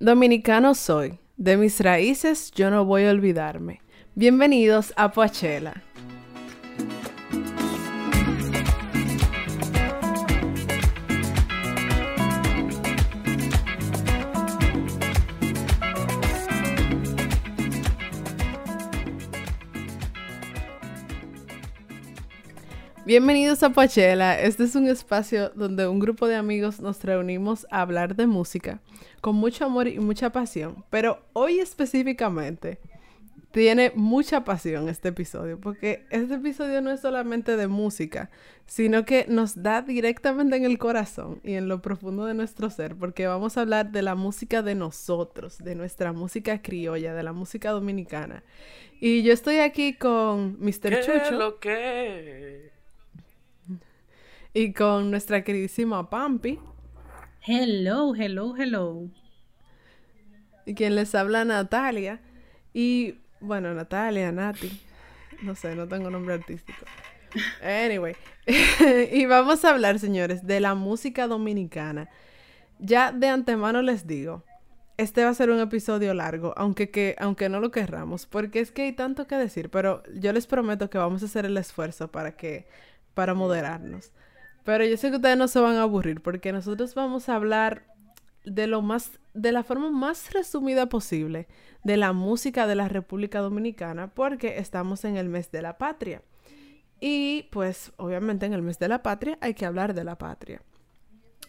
Dominicano soy. De mis raíces yo no voy a olvidarme. Bienvenidos a Poachela. Bienvenidos a Poachela. Este es un espacio donde un grupo de amigos nos reunimos a hablar de música con mucho amor y mucha pasión. Pero hoy específicamente tiene mucha pasión este episodio, porque este episodio no es solamente de música, sino que nos da directamente en el corazón y en lo profundo de nuestro ser, porque vamos a hablar de la música de nosotros, de nuestra música criolla, de la música dominicana. Y yo estoy aquí con Mr. Chucho. lo que? Y con nuestra queridísima Pampi. Hello, hello, hello. Y quien les habla Natalia. Y bueno, Natalia, Nati. No sé, no tengo nombre artístico. Anyway. y vamos a hablar, señores, de la música dominicana. Ya de antemano les digo, este va a ser un episodio largo, aunque, que, aunque no lo querramos, porque es que hay tanto que decir, pero yo les prometo que vamos a hacer el esfuerzo para que, para moderarnos. Pero yo sé que ustedes no se van a aburrir porque nosotros vamos a hablar de lo más, de la forma más resumida posible de la música de la República Dominicana porque estamos en el mes de la patria. Y pues obviamente en el mes de la patria hay que hablar de la patria.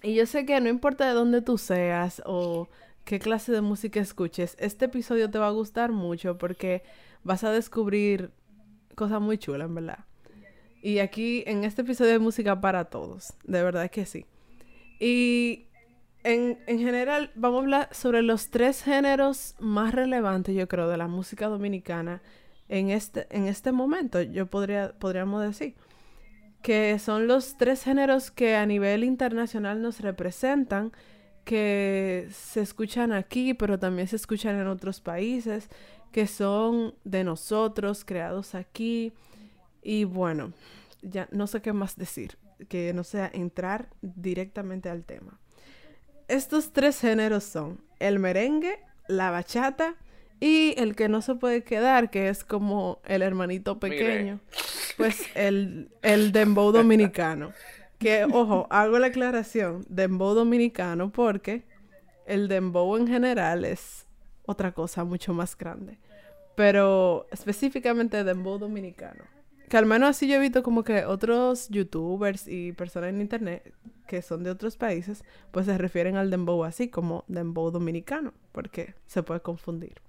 Y yo sé que no importa de dónde tú seas o qué clase de música escuches, este episodio te va a gustar mucho porque vas a descubrir cosas muy chulas, en verdad. Y aquí en este episodio de música para todos, de verdad que sí. Y en, general vamos a hablar sobre los tres géneros más relevantes, yo creo, de la música dominicana en este, en este momento, yo podría, podríamos decir. Que son los tres géneros que a nivel internacional nos representan, que se escuchan aquí, pero también se escuchan en otros países, que son de nosotros, creados aquí y bueno, ya no sé qué más decir, que no sea entrar directamente al tema. Estos tres géneros son el merengue, la bachata y el que no se puede quedar, que es como el hermanito pequeño, pues el, el dembow dominicano. Que, ojo, hago la aclaración, dembow dominicano, porque el dembow en general es otra cosa mucho más grande. Pero específicamente dembow dominicano. Que al menos así yo he visto como que otros youtubers y personas en internet que son de otros países, pues se refieren al dembow así como dembow dominicano, porque se puede confundir.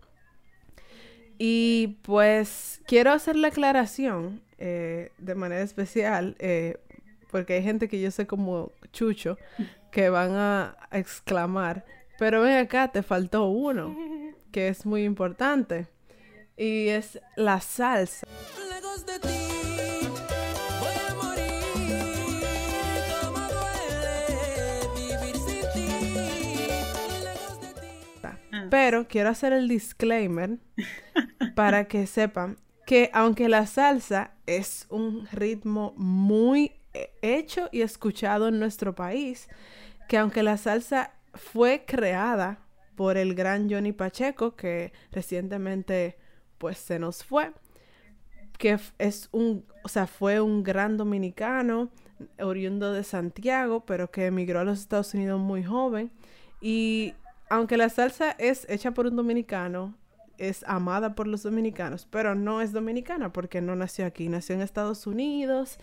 Y pues quiero hacer la aclaración eh, de manera especial, eh, porque hay gente que yo sé como chucho, que van a exclamar, pero ven acá, te faltó uno, que es muy importante, y es la salsa. Pero quiero hacer el disclaimer para que sepan que aunque la salsa es un ritmo muy eh, hecho y escuchado en nuestro país, que aunque la salsa fue creada por el gran Johnny Pacheco, que recientemente pues se nos fue, que es un, o sea, fue un gran dominicano, oriundo de Santiago, pero que emigró a los Estados Unidos muy joven y aunque la salsa es hecha por un dominicano, es amada por los dominicanos, pero no es dominicana porque no nació aquí, nació en Estados Unidos,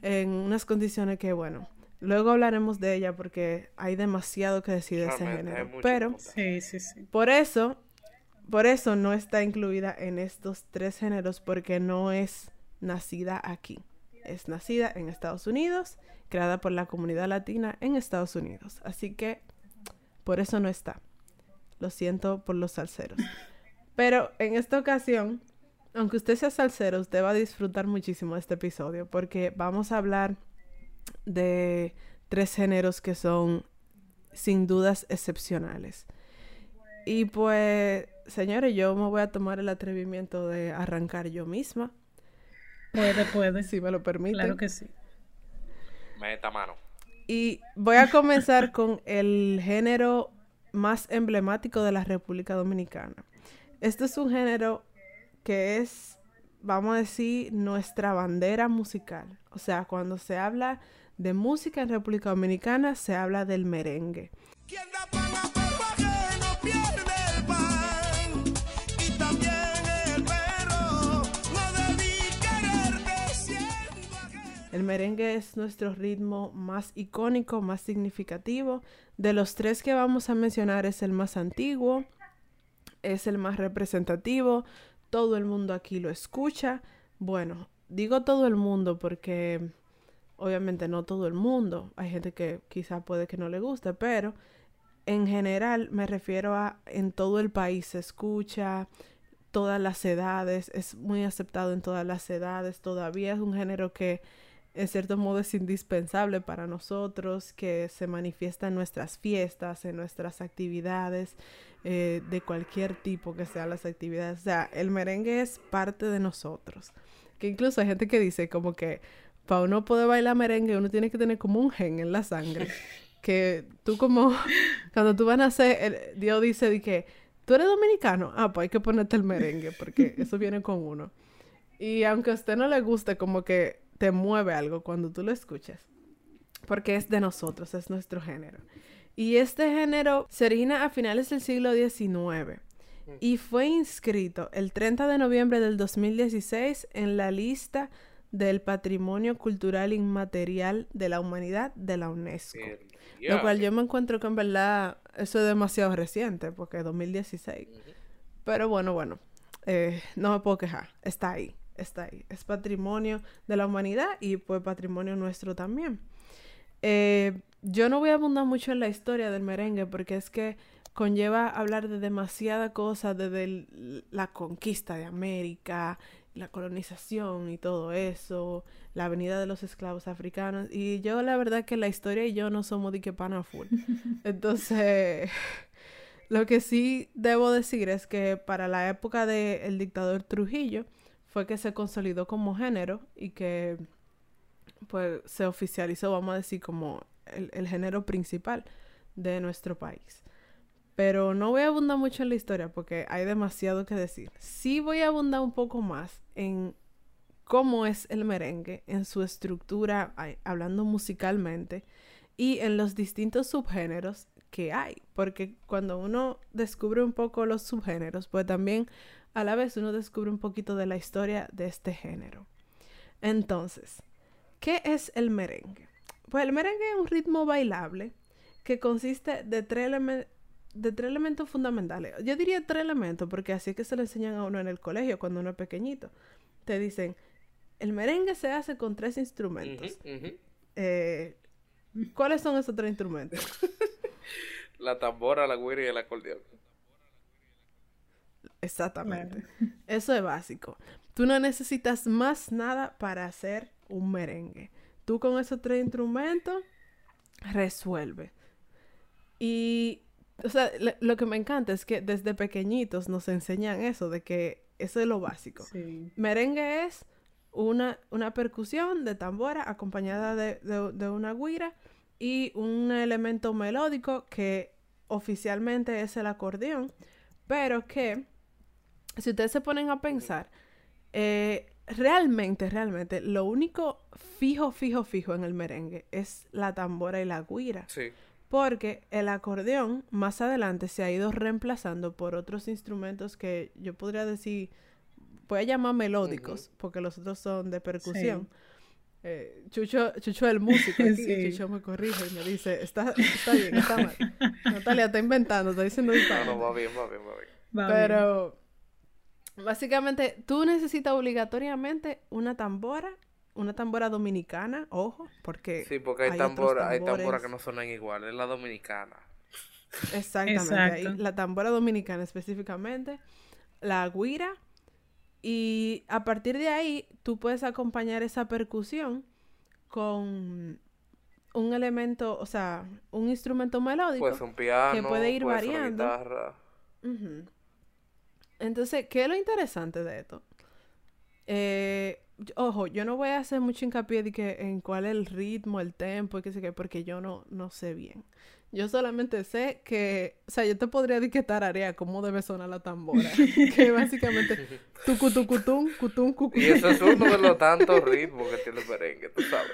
en unas condiciones que, bueno, luego hablaremos de ella porque hay demasiado que decir de ese género. Pero, sí, sí, sí. por eso, por eso no está incluida en estos tres géneros porque no es nacida aquí. Es nacida en Estados Unidos, creada por la comunidad latina en Estados Unidos. Así que por eso no está. Lo siento por los salseros. Pero en esta ocasión, aunque usted sea salsero, usted va a disfrutar muchísimo de este episodio porque vamos a hablar de tres géneros que son sin dudas excepcionales. Y pues, señores, yo me voy a tomar el atrevimiento de arrancar yo misma. Puede, puede. Si me lo permite. Claro que sí. Meta mano. Y voy a comenzar con el género más emblemático de la República Dominicana. Este es un género que es, vamos a decir, nuestra bandera musical. O sea, cuando se habla de música en República Dominicana, se habla del merengue. El merengue es nuestro ritmo más icónico, más significativo. De los tres que vamos a mencionar es el más antiguo, es el más representativo, todo el mundo aquí lo escucha. Bueno, digo todo el mundo porque obviamente no todo el mundo, hay gente que quizá puede que no le guste, pero en general me refiero a en todo el país se escucha, todas las edades, es muy aceptado en todas las edades, todavía es un género que en cierto modo es indispensable para nosotros, que se manifiesta en nuestras fiestas, en nuestras actividades, eh, de cualquier tipo que sean las actividades. O sea, el merengue es parte de nosotros. Que incluso hay gente que dice como que para uno poder bailar merengue uno tiene que tener como un gen en la sangre. que tú como, cuando tú vas a nacer, Dios dice de que tú eres dominicano, ah, pues hay que ponerte el merengue porque eso viene con uno. Y aunque a usted no le guste, como que te mueve algo cuando tú lo escuchas. Porque es de nosotros, es nuestro género. Y este género se origina a finales del siglo XIX y fue inscrito el 30 de noviembre del 2016 en la lista del Patrimonio Cultural Inmaterial de la Humanidad de la UNESCO. Lo cual yo me encuentro que en verdad eso es demasiado reciente, porque es 2016. Pero bueno, bueno, eh, no me puedo quejar, está ahí está ahí. Es patrimonio de la humanidad y pues patrimonio nuestro también. Eh, yo no voy a abundar mucho en la historia del merengue porque es que conlleva hablar de demasiada cosa desde la conquista de América, la colonización y todo eso, la venida de los esclavos africanos. Y yo la verdad que la historia y yo no somos de que pana full. Entonces, lo que sí debo decir es que para la época del dictador Trujillo, fue que se consolidó como género y que pues se oficializó, vamos a decir, como el, género principal de nuestro país. Pero no voy a abundar mucho en la historia porque hay demasiado que decir. Sí voy a abundar un poco más en cómo es el merengue, en su estructura, hablando musicalmente, y en los distintos subgéneros que hay. Porque cuando uno descubre un poco los subgéneros, pues también a la vez uno descubre un poquito de la historia de este género. Entonces, ¿qué es el merengue? Pues el merengue es un ritmo bailable que consiste de tres, de tres elementos fundamentales. Yo diría tres elementos porque así es que se le enseñan a uno en el colegio cuando uno es pequeñito. Te dicen, el merengue se hace con tres instrumentos. Eh, ¿Cuáles son esos tres instrumentos? la tambora, la guira y el acordeón. Exactamente. Eso es básico. Tú no necesitas más nada para hacer un merengue. Tú con esos tres instrumentos resuelve. Y, o sea, lo que me encanta es que desde pequeñitos nos enseñan eso, de que eso es lo básico. Merengue es una, una percusión de tambora acompañada de, de una guira y un elemento melódico que oficialmente es el acordeón, pero que si ustedes se ponen a pensar, eh, realmente, realmente, lo único fijo, fijo, fijo en el merengue es la tambora y la guira. Sí. Porque el acordeón más adelante se ha ido reemplazando por otros instrumentos que yo podría decir, voy a llamar melódicos, porque los otros son de percusión. Eh, Chucho, Chucho el músico, Chucho me corrige y me dice, está, está bien, está mal. Natalia está inventando, está diciendo No, no, va bien, va bien, va bien. Pero Básicamente, tú necesitas obligatoriamente una tambora, una tambora dominicana, ojo, porque... Sí, porque hay, tambora, hay tambora que no suenan igual, es la dominicana. Exactamente, la tambora dominicana específicamente, la guira, y a partir de ahí tú puedes acompañar esa percusión con un elemento, o sea, un instrumento melódico pues un piano, que puede ir variando. Una guitarra. Entonces, ¿qué es lo interesante de esto? Eh, ojo, yo no voy a hacer mucho hincapié de que en cuál es el ritmo, el tempo y qué sé qué, porque yo no, no sé bien. Yo solamente sé que, o sea, yo te podría etiquetar área cómo debe sonar la tambora. que básicamente tucu tucutum, cutum cucutum. Y eso es uno de los tantos ritmos que tiene el merengue, tú sabes.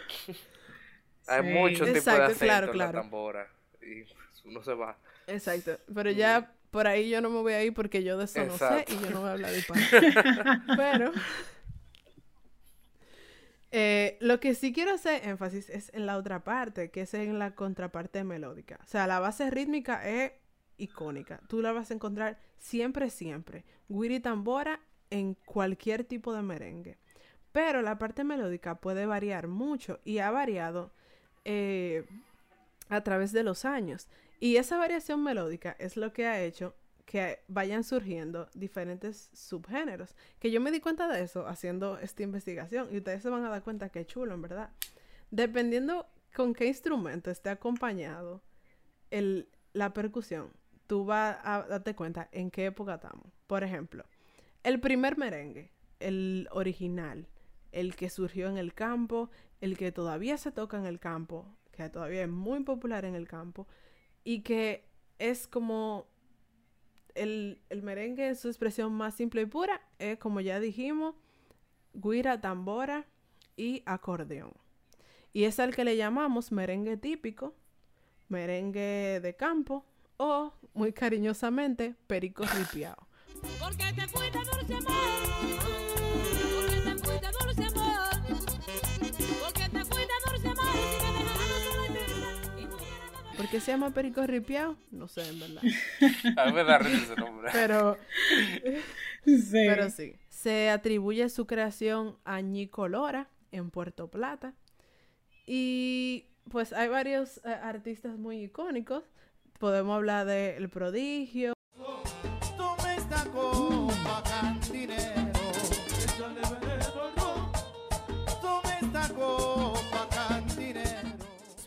Hay muchos tipos de acento claro, claro. en la tambora. Y uno se va. Exacto. Pero ya por ahí yo no me voy a ir porque yo de eso no sé y yo no voy a hablar de. Pero eh, lo que sí quiero hacer énfasis es en la otra parte, que es en la contraparte melódica. O sea, la base rítmica es icónica. Tú la vas a encontrar siempre, siempre. Guiri tambora en cualquier tipo de merengue. Pero la parte melódica puede variar mucho y ha variado eh, a través de los años. Y esa variación melódica es lo que ha hecho que vayan surgiendo diferentes subgéneros. Que yo me di cuenta de eso haciendo esta investigación y ustedes se van a dar cuenta que chulo, en verdad. Dependiendo con qué instrumento esté acompañado el, la percusión, tú vas a darte cuenta en qué época estamos. Por ejemplo, el primer merengue, el original, el que surgió en el campo, el que todavía se toca en el campo, que todavía es muy popular en el campo, y que es como el, merengue en su expresión más simple y pura es, como ya dijimos, guira, tambora y acordeón. Y es al que le llamamos merengue típico, merengue de campo o, muy cariñosamente, perico ripiao. Te dulce ¿Por qué se llama perico ripiao? No sé, en verdad. A mí me da risa ese nombre. Pero, sí. pero sí. Se atribuye su creación a Ñico Lora en Puerto Plata. Y pues hay varios eh, artistas muy icónicos. Podemos hablar de El Prodigio.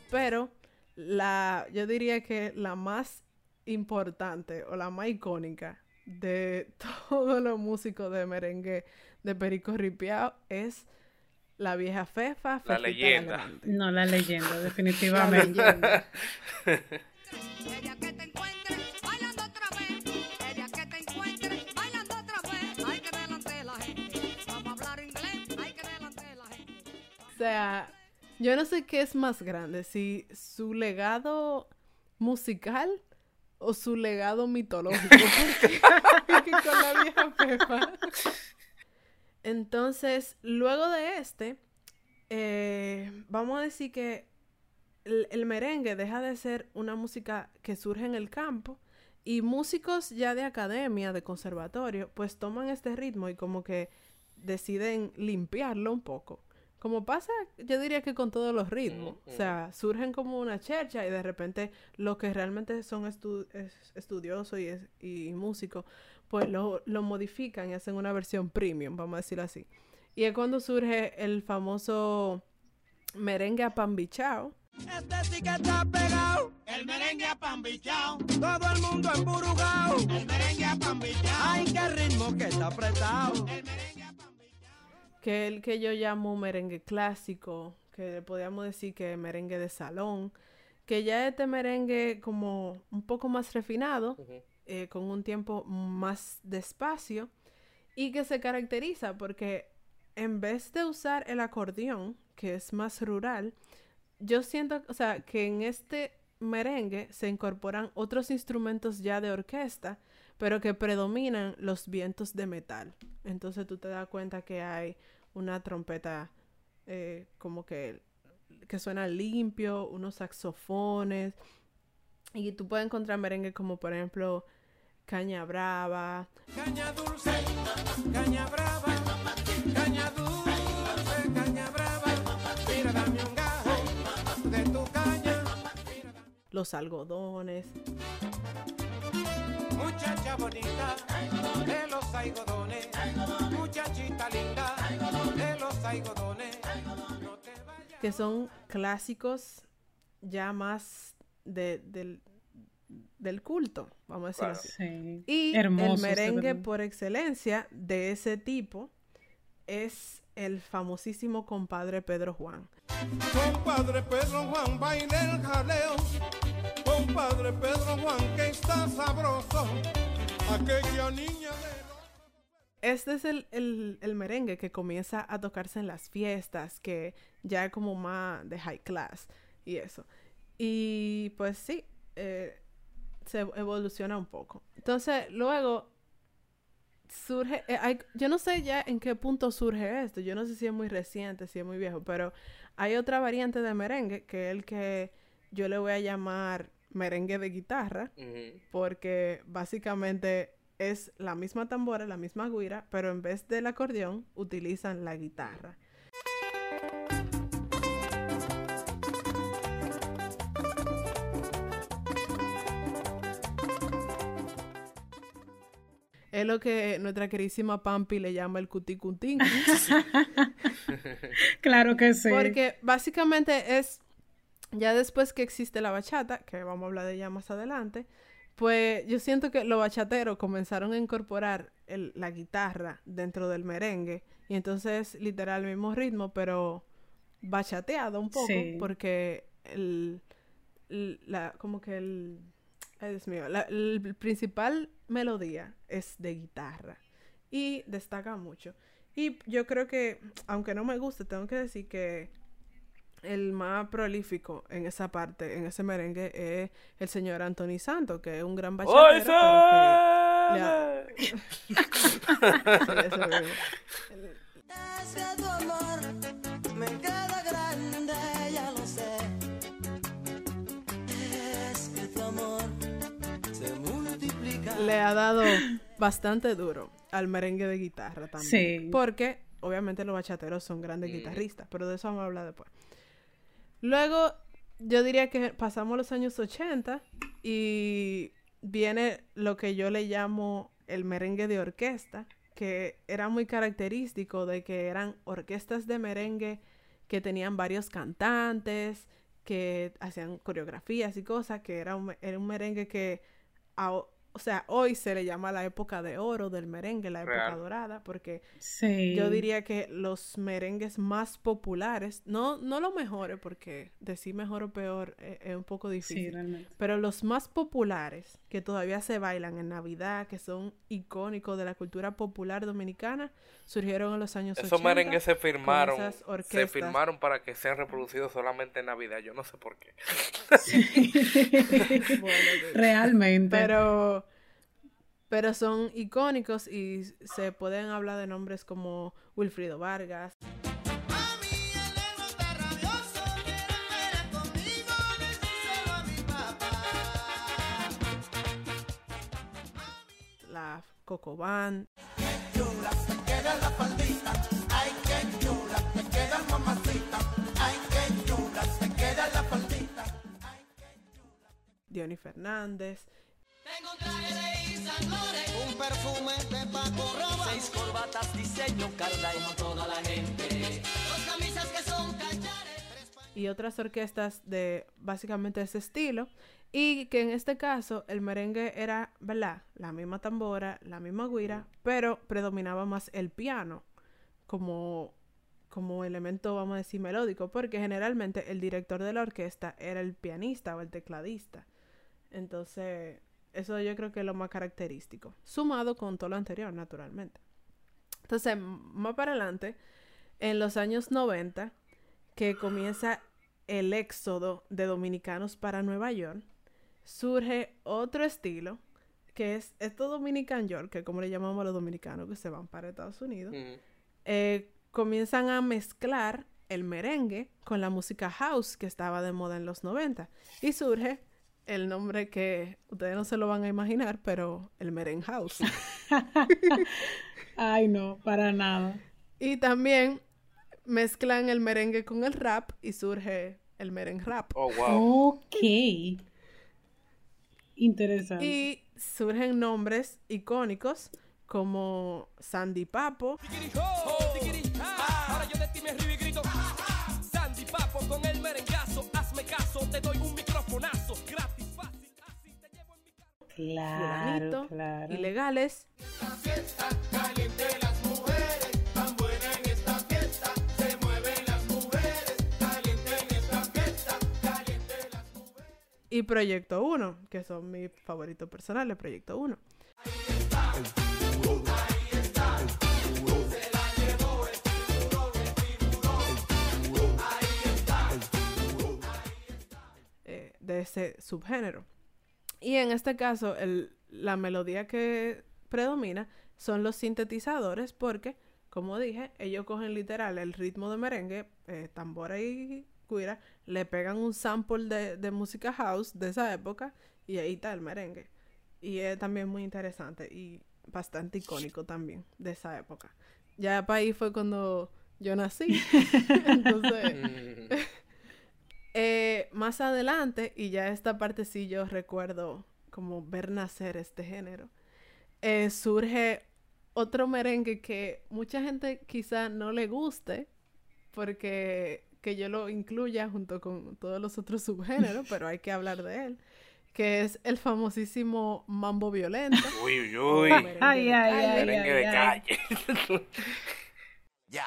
Pero la, yo diría que la más importante o la más icónica de todos los músicos de merengue de Perico Ripiao es la vieja Fefa. La leyenda. no, la leyenda, definitivamente. La O sea, yo no sé qué es más grande, si su legado musical o su legado mitológico. Porque, con la vieja Pepa. Entonces, luego de este, eh, vamos a decir que el, merengue deja de ser una música que surge en el campo y músicos ya de academia, de conservatorio, pues toman este ritmo y como que deciden limpiarlo un poco. Como pasa, yo diría que con todos los ritmos. O sea, surgen como una chercha y de repente los que realmente son estudiosos y, músicos, pues lo, modifican y hacen una versión premium, vamos a decirlo así. Y es cuando surge el famoso merengue apambichao. Este sí que está pegado. El merengue apambichao. Todo el mundo emburugado. El merengue apambichao. Ay, qué ritmo que está apretado. Que el que yo llamo merengue clásico, que podríamos decir que merengue de salón, que ya este merengue como un poco más refinado, eh, con un tiempo más despacio, y que se caracteriza porque en vez de usar el acordeón, que es más rural, yo siento, o sea, que en este merengue se incorporan otros instrumentos ya de orquesta, pero que predominan los vientos de metal. Entonces tú te das cuenta que hay una trompeta eh, como que, que suena limpio, unos saxofones. Y tú puedes encontrar merengue como por ejemplo Caña Brava. Caña dulce, caña brava, caña dulce, caña brava. Mira, dame un gajo de tu caña. Los algodones. Muchacha bonita de los algodones, muchachita linda de los algodones. que son clásicos ya más de, del, del culto, vamos a decir así. Y el merengue por excelencia de ese tipo es el famosísimo compadre Pedro Juan. Compadre Pedro Juan baila el jaleo compadre Pedro Juan que está sabroso. Aquella niña de... Este es el, el, merengue que comienza a tocarse en las fiestas, que ya es como más de high class y eso. Y pues sí, eh, se evoluciona un poco. Entonces, luego surge, eh, yo no sé ya en qué punto surge esto, yo no sé si es muy reciente, si es muy viejo, pero hay otra variante de merengue que es el que yo le voy a llamar merengue de guitarra, porque básicamente es la misma tambora, la misma guira, pero en vez del acordeón utilizan la guitarra. Es lo que nuestra querísima Pampi le llama el cuticutín. claro que sí. Porque básicamente es, ya después que existe la bachata, que vamos a hablar de ella más adelante, pues yo siento que los bachateros comenzaron a incorporar la guitarra dentro del merengue. Y entonces, literal, el mismo ritmo, pero bachateado un poco, porque el, la, como que el Ay, Dios mío. La el principal melodía es de guitarra y destaca mucho. Y yo creo que, aunque no me guste, tengo que decir que el más prolífico en esa parte, en ese merengue, es el señor Anthony Santos, que es un gran bachatero. le ha dado bastante duro al merengue de guitarra también. Sí. Porque obviamente los bachateros son grandes mm. guitarristas, pero de eso vamos a hablar después. Luego, yo diría que pasamos los años 80 y viene lo que yo le llamo el merengue de orquesta, que era muy característico de que eran orquestas de merengue que tenían varios cantantes, que hacían coreografías y cosas, que era un, era un merengue que o sea, hoy se le llama la época de oro del merengue, la época dorada, porque yo diría que los merengues más populares, no, no los mejores, porque decir mejor o peor eh, es, un poco difícil, pero los más populares que todavía se bailan en Navidad, que son icónicos de la cultura popular dominicana, surgieron en los años Esos merengues se firmaron, se firmaron para que sean reproducidos solamente en Navidad, yo no sé por qué. Realmente. Pero pero son icónicos y se pueden hablar de nombres como Wilfrido Vargas. La Coco Band. Diony Fernández. Un perfume de Paco Rabanne, seis corbatas diseño Carla como toda la gente, dos camisas que son cachares y otras orquestas de básicamente ese estilo y que en este caso el merengue era, ¿verdad? La misma tambora, la misma guira, pero predominaba más el piano como como elemento, vamos a decir, melódico, porque generalmente el director de la orquesta era el pianista o el tecladista. Entonces, eso yo creo que es lo más característico. Sumado con todo lo anterior, naturalmente. Entonces, más para adelante, en los años 90, que comienza el éxodo de dominicanos para Nueva York, surge otro estilo, que es esto Dominican York, que como le llamamos a los dominicanos que se van para Estados Unidos, eh, comienzan a mezclar el merengue con la música house que estaba de moda en los 90. Y surge el nombre que ustedes no se lo van a imaginar, pero el Meren House. Ay, no, para nada. Y también mezclan el merengue con el rap y surge el Meren Rap. Oh, wow. Ok. Interesante. Y surgen nombres icónicos como Sandy Papo. Claro, claro. Ilegales. y Proyecto 1, que son mis favoritos personales, Proyecto 1. Eh, de ese subgénero. Y en este caso, el, la melodía que predomina son los sintetizadores porque, como dije, ellos cogen literal el ritmo de merengue, eh, tambora y cuira, le pegan un sample de, música house de esa época y ahí está el merengue. Y es también muy interesante y bastante icónico también de esa época. Ya para ahí fue cuando yo nací. Entonces, mm. Eh, más adelante, y ya esta parte sí yo recuerdo como ver nacer este género, eh, surge otro merengue que mucha gente quizá no le guste porque que yo lo incluya junto con todos los otros subgéneros, pero hay que hablar de él, que es el famosísimo mambo violento. Uy, uy, uy. Ay, ay, ay, merengue de calle. ya.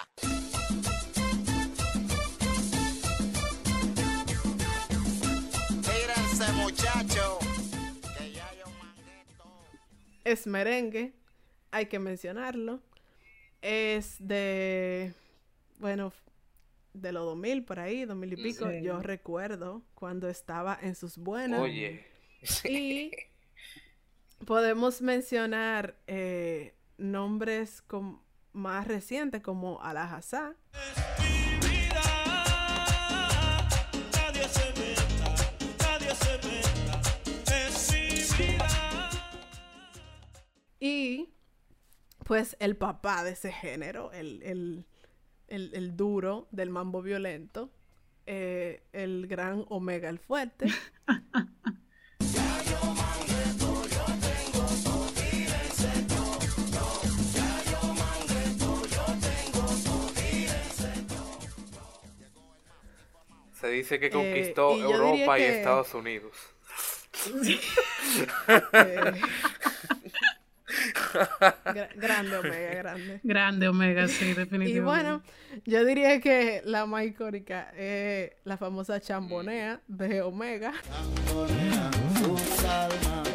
Es merengue, hay que mencionarlo. Es de, bueno, de los 2000 por ahí, 2000 y pico. Yo recuerdo cuando estaba en sus buenas. Oye. Y podemos mencionar eh, nombres más recientes como Alajazá. Y pues el papá de ese género, el, duro del mambo violento, eh, el gran Omega el fuerte. Se dice que conquistó eh, Europa y Estados Unidos. Eh, grande Omega, grande. Grande Omega, sí, definitivamente. Y bueno, yo diría que la más icónica es la famosa chambonea de Omega. Chambonea,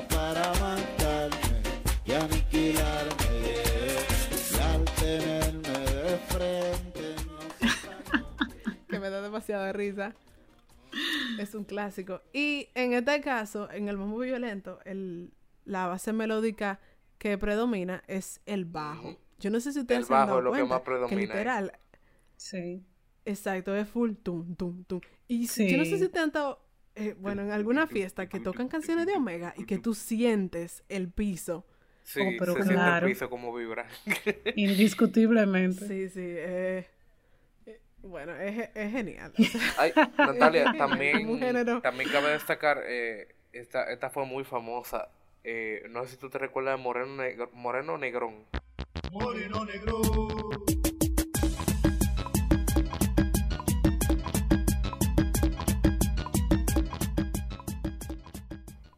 para matarme y aniquilarme. Y al tenerme de frente. que me da demasiada risa. Es un clásico. Y en este caso, en el mambo violento, el, la base melódica que predomina es el bajo. Yo no sé si ustedes el se han dado lo cuenta que, más predomina literal. Sí. Exacto, es full tum, tum, tum. Y yo no sé si te han dado, eh, bueno, en alguna fiesta que tocan canciones de Omega y que tú sientes el piso. Sí, oh, pero se siente el piso como vibra. Indiscutiblemente. Sí, sí. Eh, eh, bueno, es, es genial. Ay, Natalia, también, también cabe destacar, esta, esta fue muy famosa eh, no sé si tú te recuerdas de Moreno, Moreno Negrón. Moreno Negrón.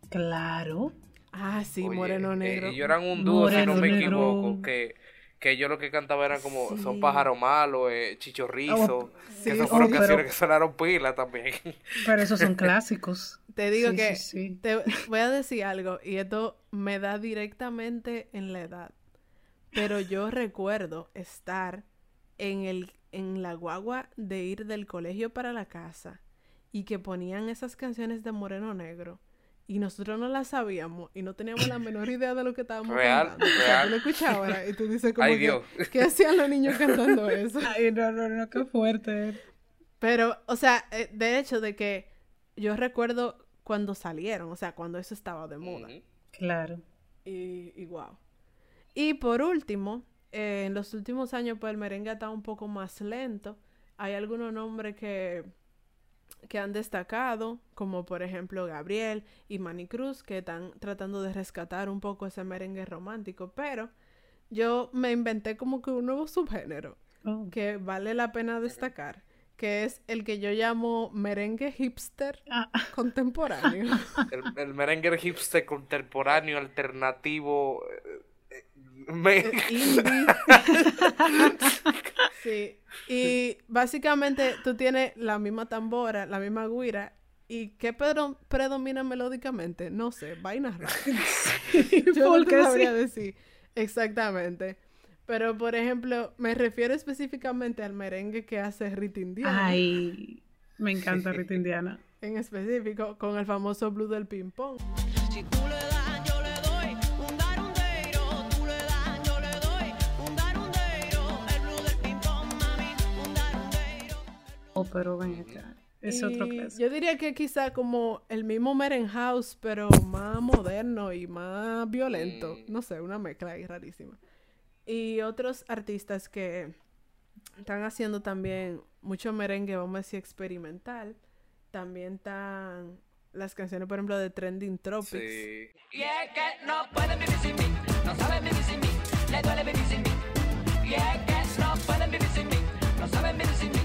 Claro. Ah, sí, Moreno Negro. ellos eran un dúo, si no me equivoco, que, que ellos lo que cantaban era como Son pájaros malos, eh, Chichorrizo, oh, que fueron canciones que sonaron pila también. Pero esos son clásicos. Te digo que te voy a decir algo y esto me da directamente en la edad. Pero yo recuerdo estar en el en la guagua de ir del colegio para la casa y que ponían esas canciones de Moreno Negro y nosotros no las sabíamos y no teníamos la menor idea de lo que estábamos cantando. O sea, tú lo escuchabas y tú dices como que, ¿qué hacían los niños cantando eso? Ay, no, no, no, qué fuerte. Pero, o sea, eh, de hecho de que yo recuerdo cuando salieron, o sea, cuando eso estaba de moda. Claro. Y, y wow. Y por último, eh, en los últimos años, pues el merengue está un poco más lento. Hay algunos nombres que, que han destacado, como por ejemplo Gabriel y Manny Cruz, que están tratando de rescatar un poco ese merengue romántico, pero yo me inventé como que un nuevo subgénero oh. que vale la pena destacar que es el que yo llamo merengue hipster ah. contemporáneo. El, merengue hipster contemporáneo, alternativo. Eh, eh, eh, sí. Y básicamente tú tienes la misma tambora, la misma guira, ¿Y qué predomina melódicamente? No sé, vainas raras. Yo no te sabría decir exactamente. Pero, por ejemplo, me refiero específicamente al merengue que hace Rita Indiana. Ay, me encanta Rita Indiana. en específico, con el famoso blues del ping-pong. Si tú le Oh, pero ven acá. Es otro clase. Yo diría que quizá como el mismo Merenhouse, pero más moderno y más violento. Mm. No sé, una mezcla ahí rarísima. Y otros artistas que están haciendo también mucho merengue, vamos a decir, experimental. También están las canciones, por ejemplo, de Trending Tropics. Sí. Y es que no pueden vivir sin mí, no saben vivir sin mí, le duele vivir sin mí. Y es que no pueden vivir sin mí, no saben vivir sin mí,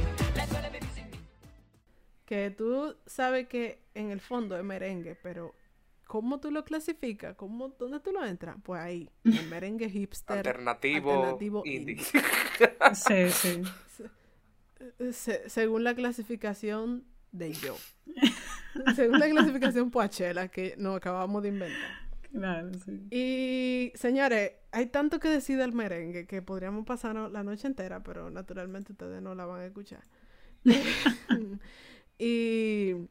Que tú sabes que en el fondo es merengue, pero ¿Cómo tú lo clasificas? ¿Cómo, ¿Dónde tú lo entras? Pues ahí, el merengue hipster. Alternativo, indie. sí, sí. según la clasificación de yo. según la clasificación Poachela que nos acabamos de inventar. Claro, sí. Y señores, hay tanto que decir del merengue que podríamos pasar la noche entera, pero naturalmente ustedes no la van a escuchar. y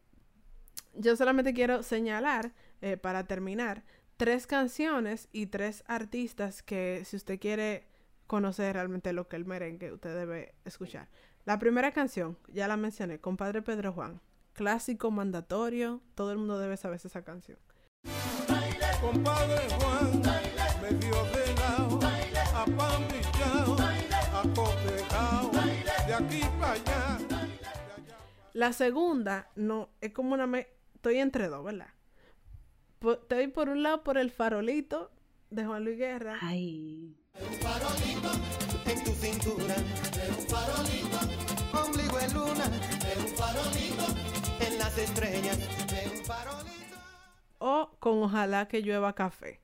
yo solamente quiero señalar eh, para terminar, tres canciones y tres artistas que si usted quiere conocer realmente lo que el merengue, usted debe escuchar. La primera canción, ya la mencioné, Compadre Pedro Juan. Clásico, mandatorio, todo el mundo debe saber esa canción. Compadre Juan, de La segunda, no, es como una... Me estoy entre dos, ¿verdad? Estoy por un lado por el farolito de Juan Luis Guerra. Ay. Un farolito en tu cintura, un farolito, ombligo en luna, un farolito en las estrellas, un farolito. O con ojalá que llueva café.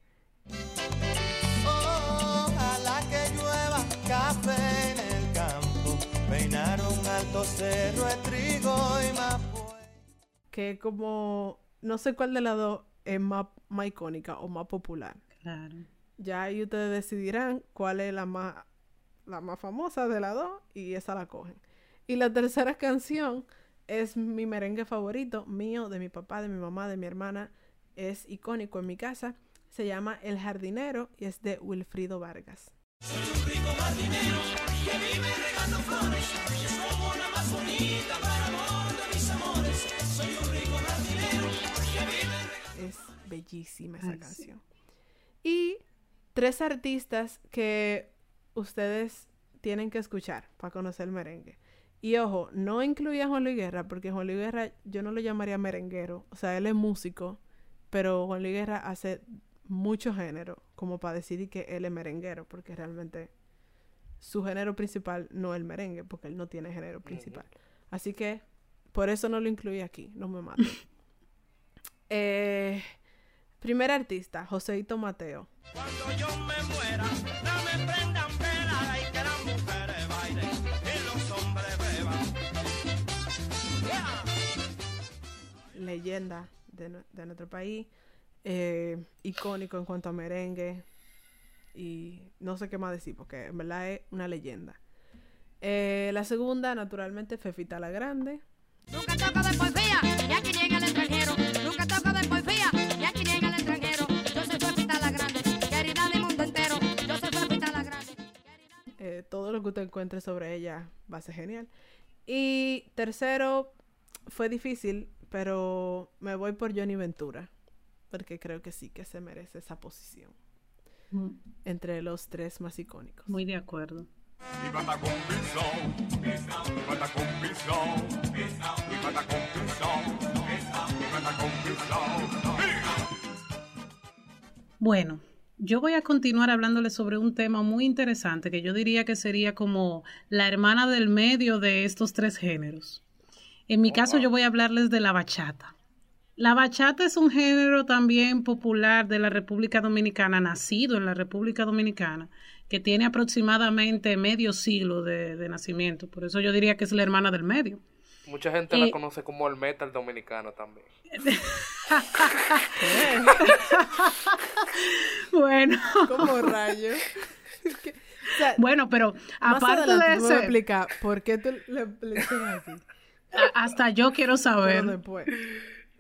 ojalá que llueva café en el campo, peinar un alto cerro de trigo y más. Que como no sé cuál de las dos es más, icónica o más popular. Claro. Ya ahí ustedes decidirán cuál es la más, la más famosa de las dos y esa la cogen. Y la tercera canción es mi merengue favorito, mío, de mi papá, de mi mamá, de mi hermana. Es icónico en mi casa. Se llama El Jardinero y es de Wilfrido Vargas. Soy un rico jardinero que vive regando flores. como la más bonita para amor de mis amores. Soy un rico jardinero que vive es bellísima esa canción. Y tres artistas que ustedes tienen que escuchar para conocer el merengue. Y ojo, no incluía a Juan Luis Guerra, porque Juan Luis Guerra yo no lo llamaría merenguero. O sea, él es músico, pero Juan Luis Guerra hace mucho género como para decir que él es merenguero, porque realmente su género principal no es el merengue, porque él no tiene género principal. Así que por eso no lo incluí aquí, no me maten. Eh, primer artista, Joseito Mateo. Cuando yo me muera, no me prendan vela y que las mujeres bailen y los hombres beban. Leyenda de, de, nuestro país, eh, icónico en cuanto a merengue y no sé qué más decir porque en verdad es una leyenda. Eh, la segunda, naturalmente, Fefita la Grande. Nunca toca de poesía, ya que llega el extranjero. Nunca toca de poesía, ya que llega el extranjero. Yo soy Fefita la Grande, querida del mundo entero. Yo soy Fefita la Grande. Eh, todo lo que usted encuentre sobre ella va a ser genial. Y tercero, fue difícil, pero me voy por Johnny Ventura, porque creo que sí que se merece esa posición. Mm. Entre los tres más icónicos. Muy de acuerdo. Bueno, yo voy a continuar hablándoles sobre un tema muy interesante que yo diría que sería como la hermana del medio de estos tres géneros. En mi caso yo voy a hablarles de la bachata. La bachata es un género también popular de la República Dominicana, nacido en la República Dominicana, que tiene aproximadamente medio siglo de, nacimiento. Por eso yo diría que es la hermana del medio. Mucha gente la eh, conoce como el metal dominicano también. bueno. Como rayo. bueno, pero aparte de eso. explicar por qué tú le, le así. Hasta yo quiero saber.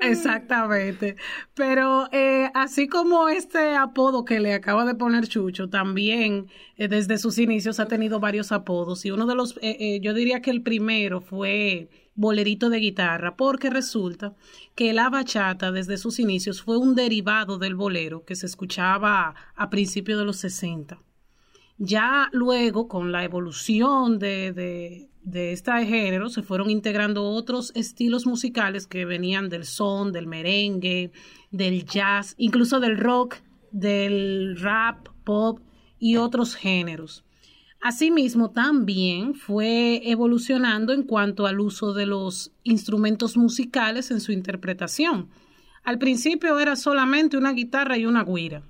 Exactamente. Pero eh, así como este apodo que le acaba de poner Chucho, también eh, desde sus inicios ha tenido varios apodos. Y uno de los, eh, yo diría que el primero fue bolerito de guitarra, porque resulta que la bachata desde sus inicios fue un derivado del bolero que se escuchaba a principios de los 60. Ya luego, con la evolución de, de, de este género, se fueron integrando otros estilos musicales que venían del son, del merengue, del jazz, incluso del rock, del rap, pop y otros géneros. Asimismo, también fue evolucionando en cuanto al uso de los instrumentos musicales en su interpretación. Al principio era solamente una guitarra y una guira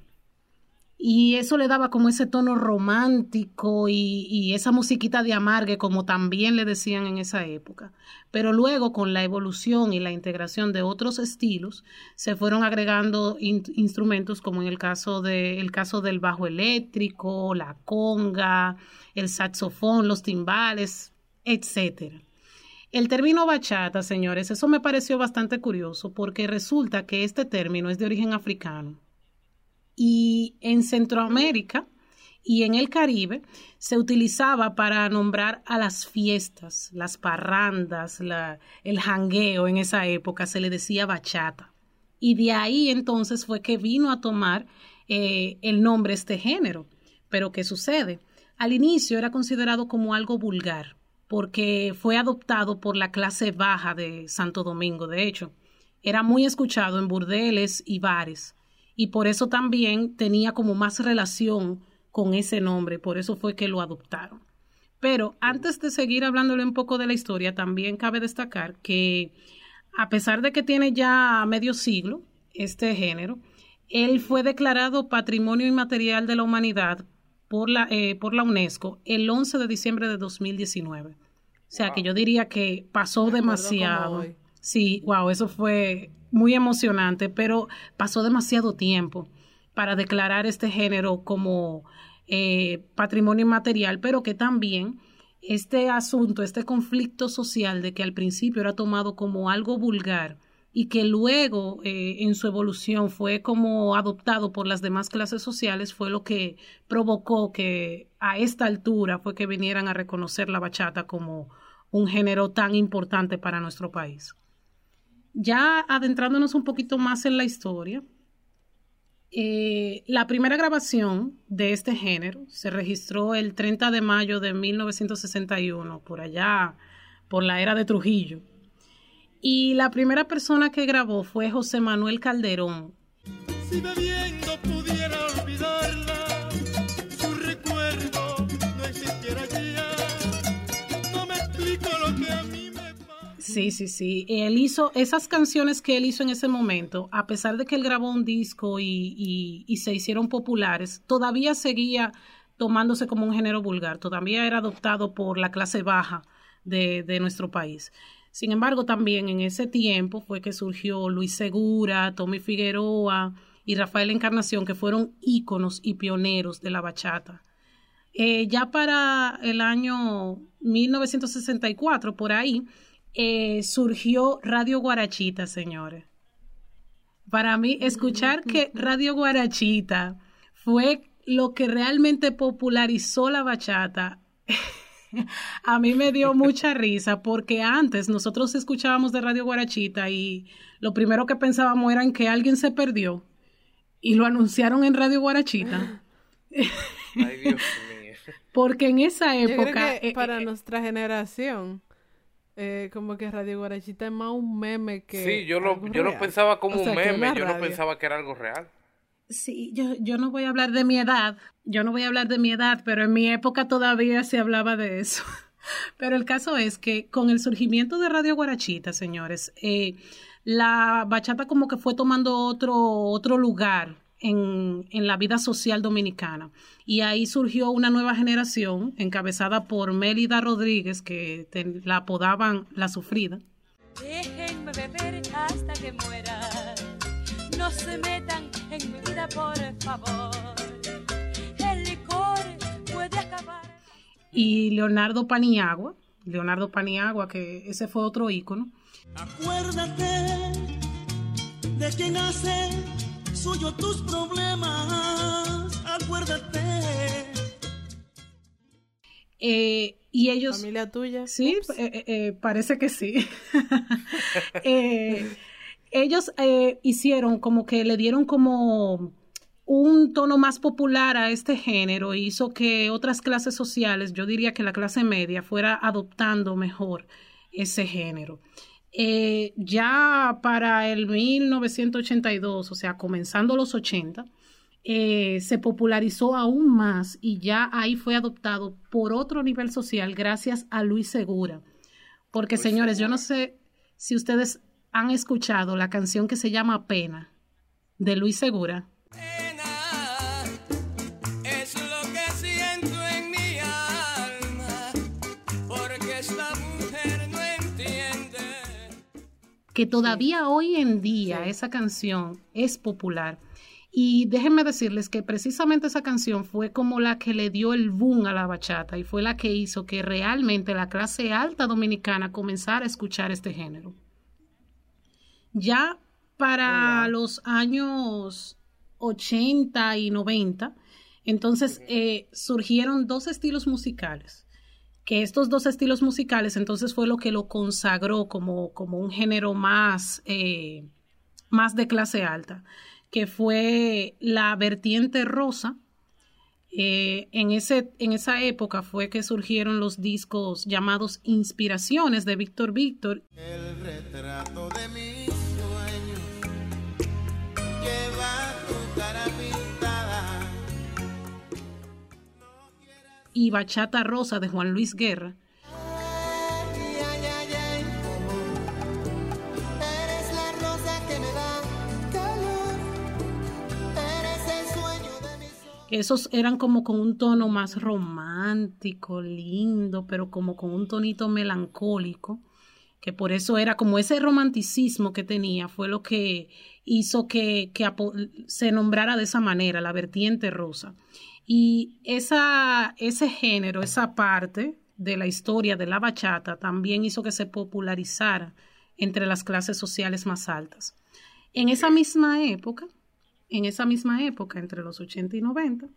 y eso le daba como ese tono romántico y, esa musiquita de amargue, como también le decían en esa época. Pero luego, con la evolución y la integración de otros estilos, se fueron agregando instrumentos como en el caso, de, el caso del bajo eléctrico, la conga, el saxofón, los timbales, etcétera. El término bachata, señores, eso me pareció bastante curioso porque resulta que este término es de origen africano y en Centroamérica y en el Caribe se utilizaba para nombrar a las fiestas, las parrandas, el jangueo en esa época, se le decía bachata. Y de ahí entonces fue que vino a tomar eh, el nombre este género. Pero ¿qué sucede? Al inicio era considerado como algo vulgar, porque fue adoptado por la clase baja de Santo Domingo, de hecho. Era muy escuchado en burdeles y bares y por eso también tenía como más relación con ese nombre, por eso fue que lo adoptaron. Pero antes de seguir hablándole un poco de la historia, también cabe destacar que a pesar de que tiene ya medio siglo este género, él fue declarado Patrimonio Inmaterial de la Humanidad por la, eh, por la UNESCO el 11 de diciembre de 2019. O sea que yo diría que pasó demasiado. Sí, wow, eso fue muy emocionante, pero pasó demasiado tiempo para declarar este género como eh, patrimonio inmaterial, pero que también este asunto, este conflicto social de que al principio era tomado como algo vulgar y que luego eh, en su evolución fue como adoptado por las demás clases sociales fue lo que provocó que a esta altura fue que vinieran a reconocer la bachata como un género tan importante para nuestro país. Ya adentrándonos un poquito más en la historia, eh, la primera grabación de este género se registró el 30 de mayo de 1961, por allá, por la era de Trujillo. Y la primera persona que grabó fue José Manuel Calderón. Si pudiera Sí, sí, sí. Él hizo esas canciones que él hizo en ese momento, a pesar de que él grabó un disco y, se hicieron populares, todavía seguía tomándose como un género vulgar, todavía era adoptado por la clase baja de, de nuestro país. Sin embargo, también en ese tiempo fue que surgió Luis Segura, Tommy Figueroa y Rafael Encarnación, que fueron íconos y pioneros de la bachata. Eh, ya para el año 1964, por ahí, eh, surgió Radio Guarachita, señores. Para mí, escuchar que Radio Guarachita fue lo que realmente popularizó la bachata, a mí me dio mucha risa porque antes nosotros escuchábamos de Radio Guarachita y lo primero que pensábamos era en que alguien se perdió y lo anunciaron en Radio Guarachita. Ay, Dios mío. Porque en esa época... Eh, para eh, nuestra generación eh, como que Radio Guarachita es más un meme que. Sí, yo lo, yo lo pensaba como un meme, yo no pensaba que era algo real. Sí, yo, yo no voy a hablar de mi edad, yo no voy a hablar de mi edad, pero en mi época todavía se hablaba de eso. Pero el caso es que con el surgimiento de Radio Guarachita, señores, eh, la bachata como que fue tomando otro, otro lugar en, en, la vida social dominicana. Y ahí surgió una nueva generación encabezada por Mélida Rodríguez, que la apodaban La Sufrida, Déjenme beber hasta que muera. No se metan en mi vida, por favor. El licor puede acabar. Y Leonardo Paniagua, Leonardo Paniagua, que ese fue otro ícono. Acuérdate de quién hace suyo tus problemas. Acuérdate. Eh, y ellos... Familia tuya. Sí, eh, eh, parece que sí. ellos hicieron como que le dieron como un tono más popular a este género y hizo que otras clases sociales, yo diría que la clase media, fuera adoptando mejor ese género. Ya para el 1982, o sea, comenzando los 80, eh, se popularizó aún más y ya ahí fue adoptado por otro nivel social gracias a Luis Segura. Porque señores, yo no sé si ustedes han escuchado la canción que se llama Pena de Luis Segura. Que todavía hoy en día esa canción es popular. Y déjenme decirles que precisamente esa canción fue como la que le dio el boom a la bachata y fue la que hizo que realmente la clase alta dominicana comenzara a escuchar este género. Ya para los años 80 y 90, entonces eh, surgieron dos estilos musicales, que estos dos estilos musicales entonces fue lo que lo consagró como, como un género más, eh, más de clase alta que fue la vertiente rosa. Eh, en, ese, en esa época fue que surgieron los discos llamados Inspiraciones de Víctor Víctor. El retrato de mi Y Bachata Rosa de Juan Luis Guerra Esos eran como con un tono más romántico, lindo, pero como con un tonito melancólico, que por eso era como ese romanticismo que tenía, fue lo que hizo que, se nombrara de esa manera, la vertiente rosa. Y esa, ese género, esa parte de la historia de la bachata también hizo que se popularizara entre las clases sociales más altas. En esa misma época, en esa misma época, entre los 80 y 90,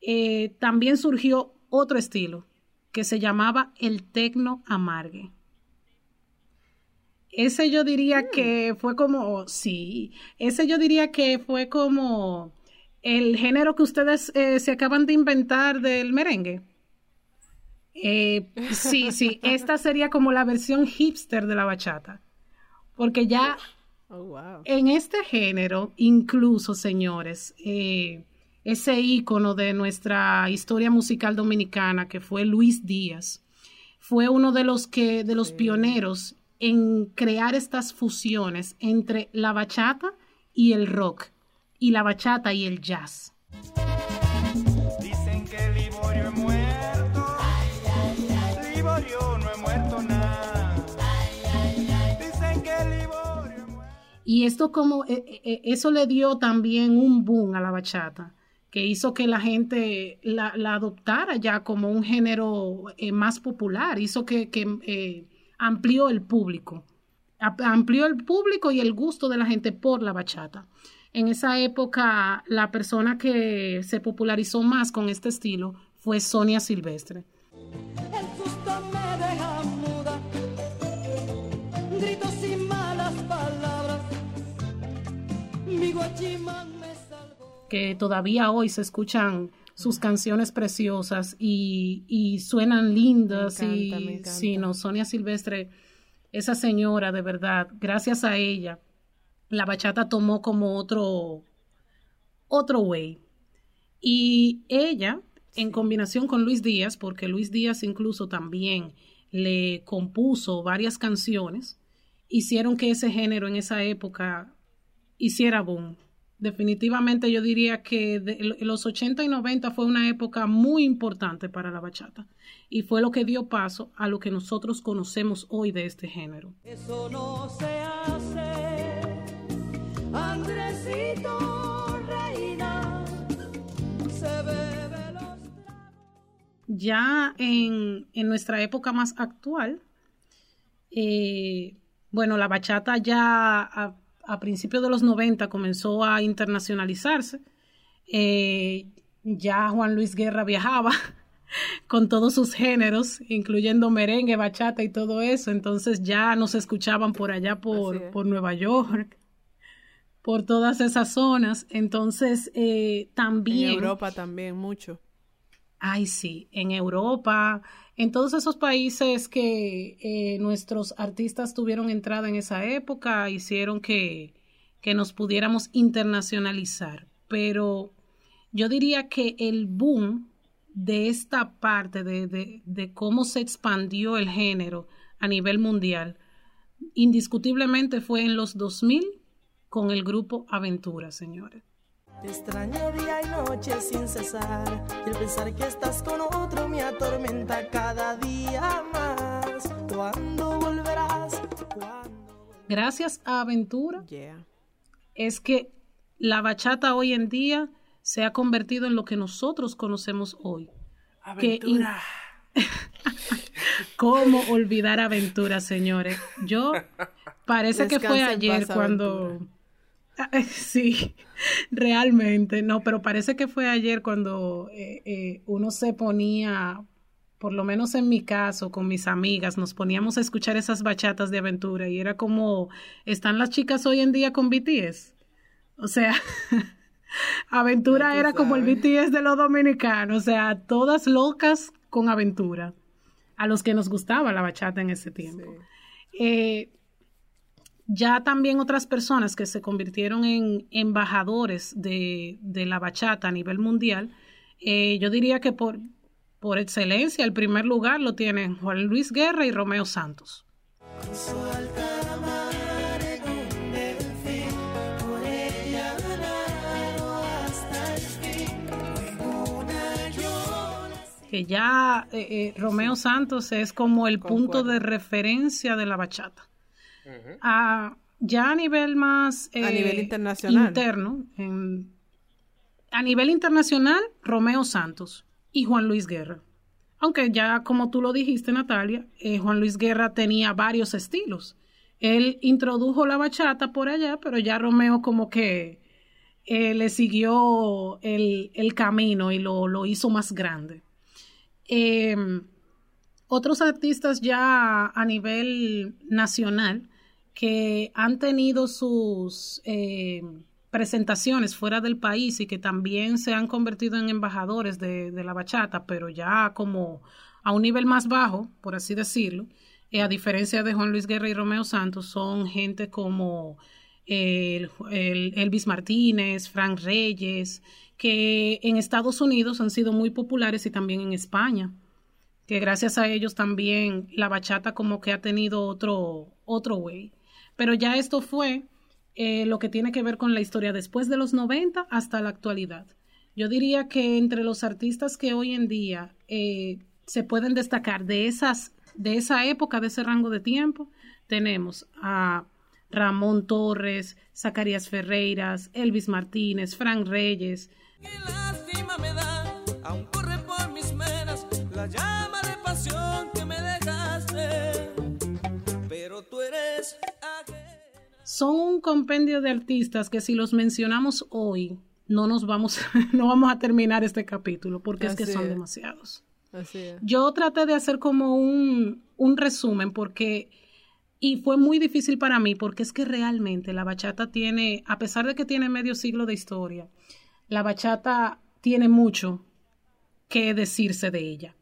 eh, también surgió otro estilo que se llamaba el tecno amargue. Ese yo diría mm. que fue como, sí, ese yo diría que fue como el género que ustedes eh, se acaban de inventar del merengue. Eh, sí, sí, esta sería como la versión hipster de la bachata, porque ya Oh, en este género, incluso, señores, eh, ese ícono de nuestra historia musical dominicana, que fue Luis Díaz, fue uno de los que, de los pioneros en crear estas fusiones entre la bachata y el rock, y la bachata y el jazz. Dicen que Liborio muerto, Liborio no muerto nada. Dicen que y esto como, eh, eh, eh, eso le dio también un boom a la bachata, que hizo que la gente la, adoptara ya como un género más popular, hizo que, amplió el público, amplió el público y el gusto de la gente por la bachata. En esa época, la persona que se popularizó más con este estilo fue Sonia Silvestre. Que todavía hoy se escuchan sus canciones preciosas y, suenan lindas. y sí, no, Sonia Silvestre, esa señora, de verdad, gracias a ella, la bachata tomó como otro, otro way. Y ella, en combinación con Luis Díaz, porque Luis Díaz incluso también le compuso varias canciones, hicieron que ese género en esa época hiciera boom. Definitivamente yo diría que de los 80 y 90 fue una época muy importante para la bachata y fue lo que dio paso a lo que nosotros conocemos hoy de este género. Eso no se hace, Andresito Reina, se bebe los Ya en, en, nuestra época más actual, eh, bueno, la bachata ya a principios de los 90 comenzó a internacionalizarse. Eh, ya Juan Luis Guerra viajaba con todos sus géneros, incluyendo merengue, bachata y todo eso. Entonces ya nos escuchaban por allá por, por Nueva York, por todas esas zonas. Entonces eh, también... En Europa también mucho. Ay, sí, en Europa, en todos esos países que eh, nuestros artistas tuvieron entrada en esa época, hicieron que, que nos pudiéramos internacionalizar. Pero yo diría que el boom de esta parte de, de, de cómo se expandió el género a nivel mundial, indiscutiblemente fue en los 2000 con el grupo Aventura, señores. Te extraño día y noche sin cesar. Y el pensar que estás con otro me atormenta cada día más. ¿Cuándo volverás? Gracias a Aventura, es que la bachata hoy en día se ha convertido en lo que nosotros conocemos hoy. Aventura. ¿Cómo olvidar Aventura, señores? Yo parece que fue ayer cuando... Sí, realmente, no, pero parece que fue ayer cuando eh, eh, uno se ponía, por lo menos en mi caso, con mis amigas, nos poníamos a escuchar esas bachatas de aventura y era como, ¿están las chicas hoy en día con BTS? O sea, aventura era como el BTS de los dominicanos, o sea, todas locas con aventura, a los que nos gustaba la bachata en ese tiempo. Eh, ya también otras personas que se convirtieron en embajadores de, la bachata a nivel mundial, eh, yo diría que por, por excelencia el primer lugar lo tienen Juan Luis Guerra y Romeo Santos. que ya eh, eh, Romeo Santos es como el punto de referencia de la bachata ya a nivel más a nivel eh, internacional. interno a nivel internacional Romeo Santos y Juan Luis Guerra. Aunque ya como tú lo dijiste Natalia eh, Juan Luis Guerra tenía varios estilos. Él introdujo la bachata por allá pero ya Romeo como que eh, le siguió el, camino y lo, lo, hizo más grande. Em, otros artistas ya a nivel nacional que han tenido sus eh, presentaciones fuera del país y que también se han convertido en embajadores de, la bachata, pero ya como a un nivel más bajo, por así decirlo, eh, a diferencia de Juan Luis Guerra y Romeo Santos, son gente como el, Elvis Martínez, Frank Reyes, que en Estados Unidos han sido muy populares y también en España, que gracias a ellos también la bachata como que ha tenido otro, otro way. Pero ya esto fue eh, lo que tiene que ver con la historia después de los 90 hasta la actualidad. Yo diría que entre los artistas que hoy en día eh, se pueden destacar de, esas, de esa época, de ese rango de tiempo, tenemos a Ramón Torres, Zacarías Ferreiras, Elvis Martínez, Frank Reyes. Qué lástima me da, aún corre por mis la llama son un compendio de artistas que si los mencionamos hoy, no nos vamos, no vamos a terminar este capítulo porque es que son demasiados. Yo traté de hacer como un, un resumen porque, y fue muy difícil para mí porque es que realmente la bachata tiene, a pesar de que tiene medio siglo de historia, la bachata tiene mucho que decirse de ella.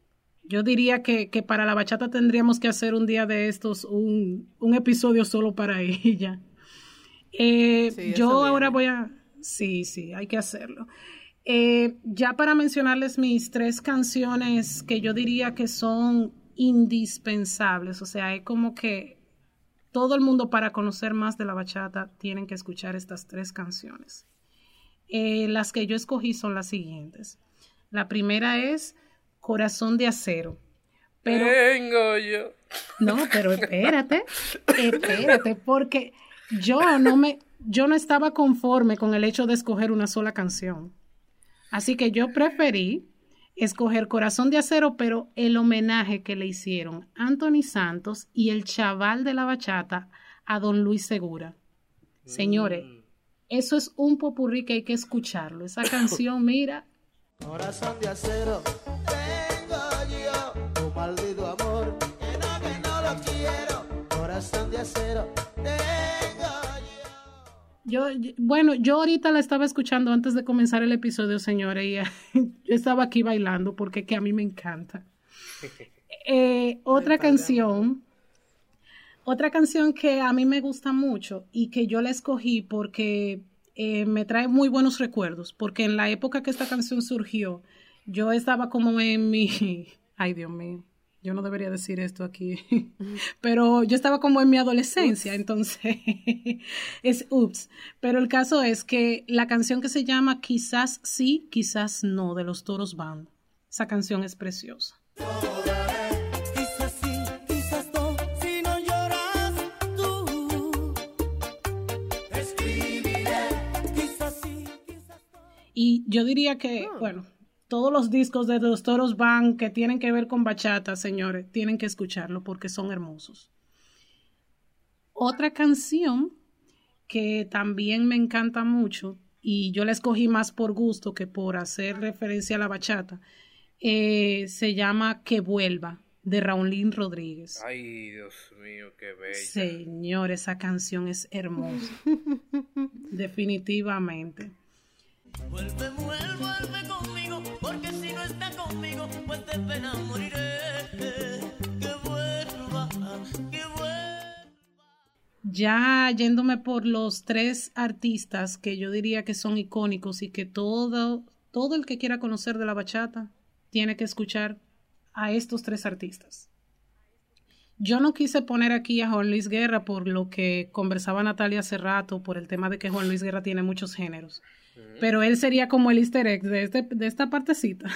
Yo diría que, que, para la bachata tendríamos que hacer un día de estos, un, un episodio solo para ella. Eh, yo ahora voy a... Sí, sí, hay que hacerlo. Eh, ya para mencionarles mis tres canciones que yo diría que son indispensables, o sea, es como que todo el mundo para conocer más de la bachata tienen que escuchar estas tres canciones. Eh, las que yo escogí son las siguientes. La primera es Corazón de Acero. Pero, Tengo yo. No, pero espérate, espérate, porque yo no me, yo no estaba conforme con el hecho de escoger una sola canción. Así que yo preferí escoger Corazón de Acero, pero el homenaje que le hicieron Anthony Santos y el chaval de la bachata a don Luis Segura. Señores, mm. eso es un popurrí que hay que escucharlo. Esa canción, mira. Corazón de acero, tengo yo, tu maldito amor, que no, que no lo quiero. Corazón de acero, yo, bueno, yo ahorita la estaba escuchando antes de comenzar el episodio, señores, y yo estaba aquí bailando porque que a mí me encanta. Eh, otra canción, otra canción que a mí me gusta mucho y que yo la escogí porque eh, me trae muy buenos recuerdos, porque en la época que esta canción surgió, yo estaba como en mi, ay Dios mío, yo no debería decir esto aquí, pero yo estaba como en mi adolescencia, entonces es ups. Pero el caso es que la canción que se llama Quizás sí, quizás no, de los Toros Band, esa canción es preciosa. Y yo diría que, ah. bueno, todos los discos de los Toros Van que tienen que ver con bachata, señores, tienen que escucharlo porque son hermosos. Otra canción que también me encanta mucho y yo la escogí más por gusto que por hacer referencia a la bachata, eh, se llama Que vuelva de Raulín Rodríguez. Ay, Dios mío, qué bella. Señor, esa canción es hermosa. Definitivamente. Ya yéndome por los tres artistas que yo diría que son icónicos y que todo, todo el que quiera conocer de la bachata tiene que escuchar a estos tres artistas. Yo no quise poner aquí a Juan Luis Guerra por lo que conversaba Natalia hace rato, por el tema de que Juan Luis Guerra tiene muchos géneros. Pero él sería como el easter egg de, este, de esta partecita.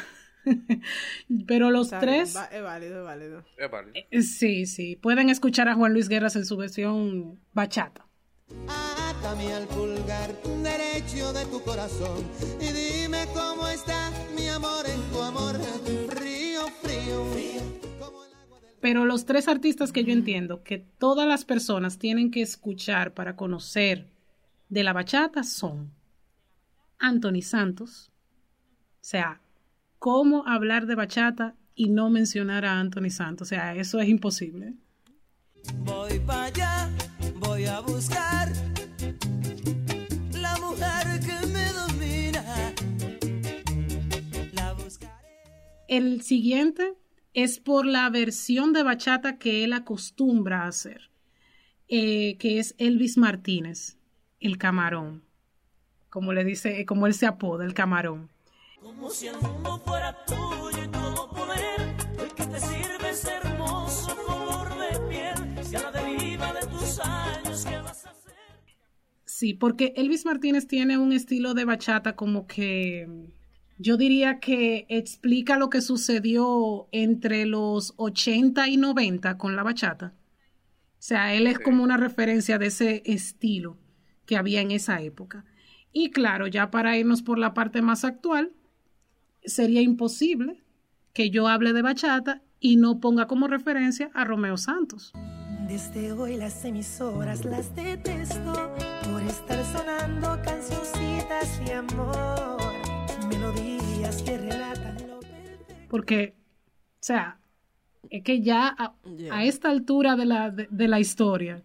Pero los tres... es válido, es válido. Es válido. Eh, sí, sí. Pueden escuchar a Juan Luis Guerras en su versión bachata. Atame al pulgar derecho de tu corazón y dime cómo está mi amor en tu amor, frío, frío. Pero los tres artistas que yo entiendo que todas las personas tienen que escuchar para conocer de la bachata son Anthony Santos. O sea, ¿cómo hablar de bachata y no mencionar a Anthony Santos? O sea, eso es imposible. Voy para allá, voy a buscar la mujer que me domina. La buscaré. El siguiente es por la versión de bachata que él acostumbra a hacer, eh, que es Elvis Martínez, el camarón como le dice, como él se apoda, el camarón. Como si el mundo fuera tuyo y todo poder, el que te sirve es hermoso color de piel, si a la deriva de tus años, ¿qué vas a hacer? Sí, porque Elvis Martínez tiene un estilo de bachata como que yo diría que explica lo que sucedió entre los 80 y 90 con la bachata. O sea, él es como una referencia de ese estilo que había en esa época. Y claro, ya para irnos por la parte más actual, sería imposible que yo hable de bachata y no ponga como referencia a Romeo Santos. Desde hoy las emisoras las detesto por estar sonando cancioncitas de amor, melodías que relatan lo Porque, o sea, es que ya a, esta altura de la, de la historia,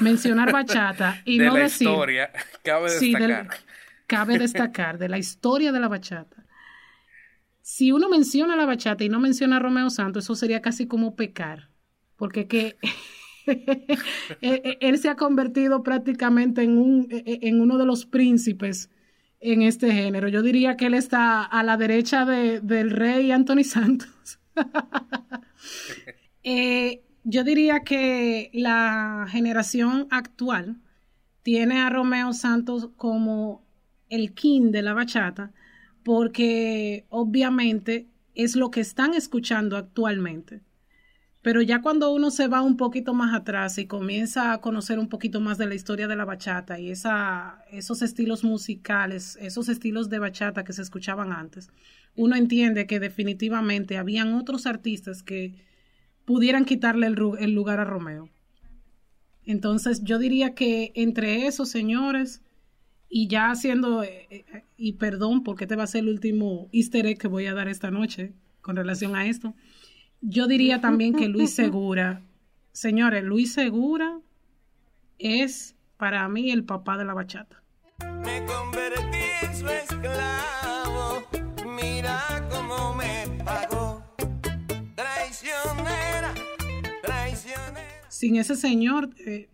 mencionar bachata y de no la decir. historia, cabe destacar. cabe destacar de la historia de la bachata. Si uno menciona la bachata y no menciona a Romeo Santos, eso sería casi como pecar, porque que él se ha convertido prácticamente en, un, en uno de los príncipes en este género. Yo diría que él está a la derecha de, del rey Anthony Santos. eh, yo diría que la generación actual tiene a Romeo Santos como el king de la bachata, porque obviamente es lo que están escuchando actualmente. Pero ya cuando uno se va un poquito más atrás y comienza a conocer un poquito más de la historia de la bachata y esos estilos musicales, esos estilos de bachata que se escuchaban antes, uno entiende que definitivamente habían otros artistas que pudieran quitarle el, lugar a Romeo. Entonces yo diría que entre esos señores y ya haciendo, eh, eh, y perdón porque este va a ser el último easter egg que voy a dar esta noche con relación a esto, yo diría también que Luis Segura, señores, Luis Segura es para mí el papá de la bachata. Me convertí en su esclavo, mira cómo me pagó, Sin ese señor, eh,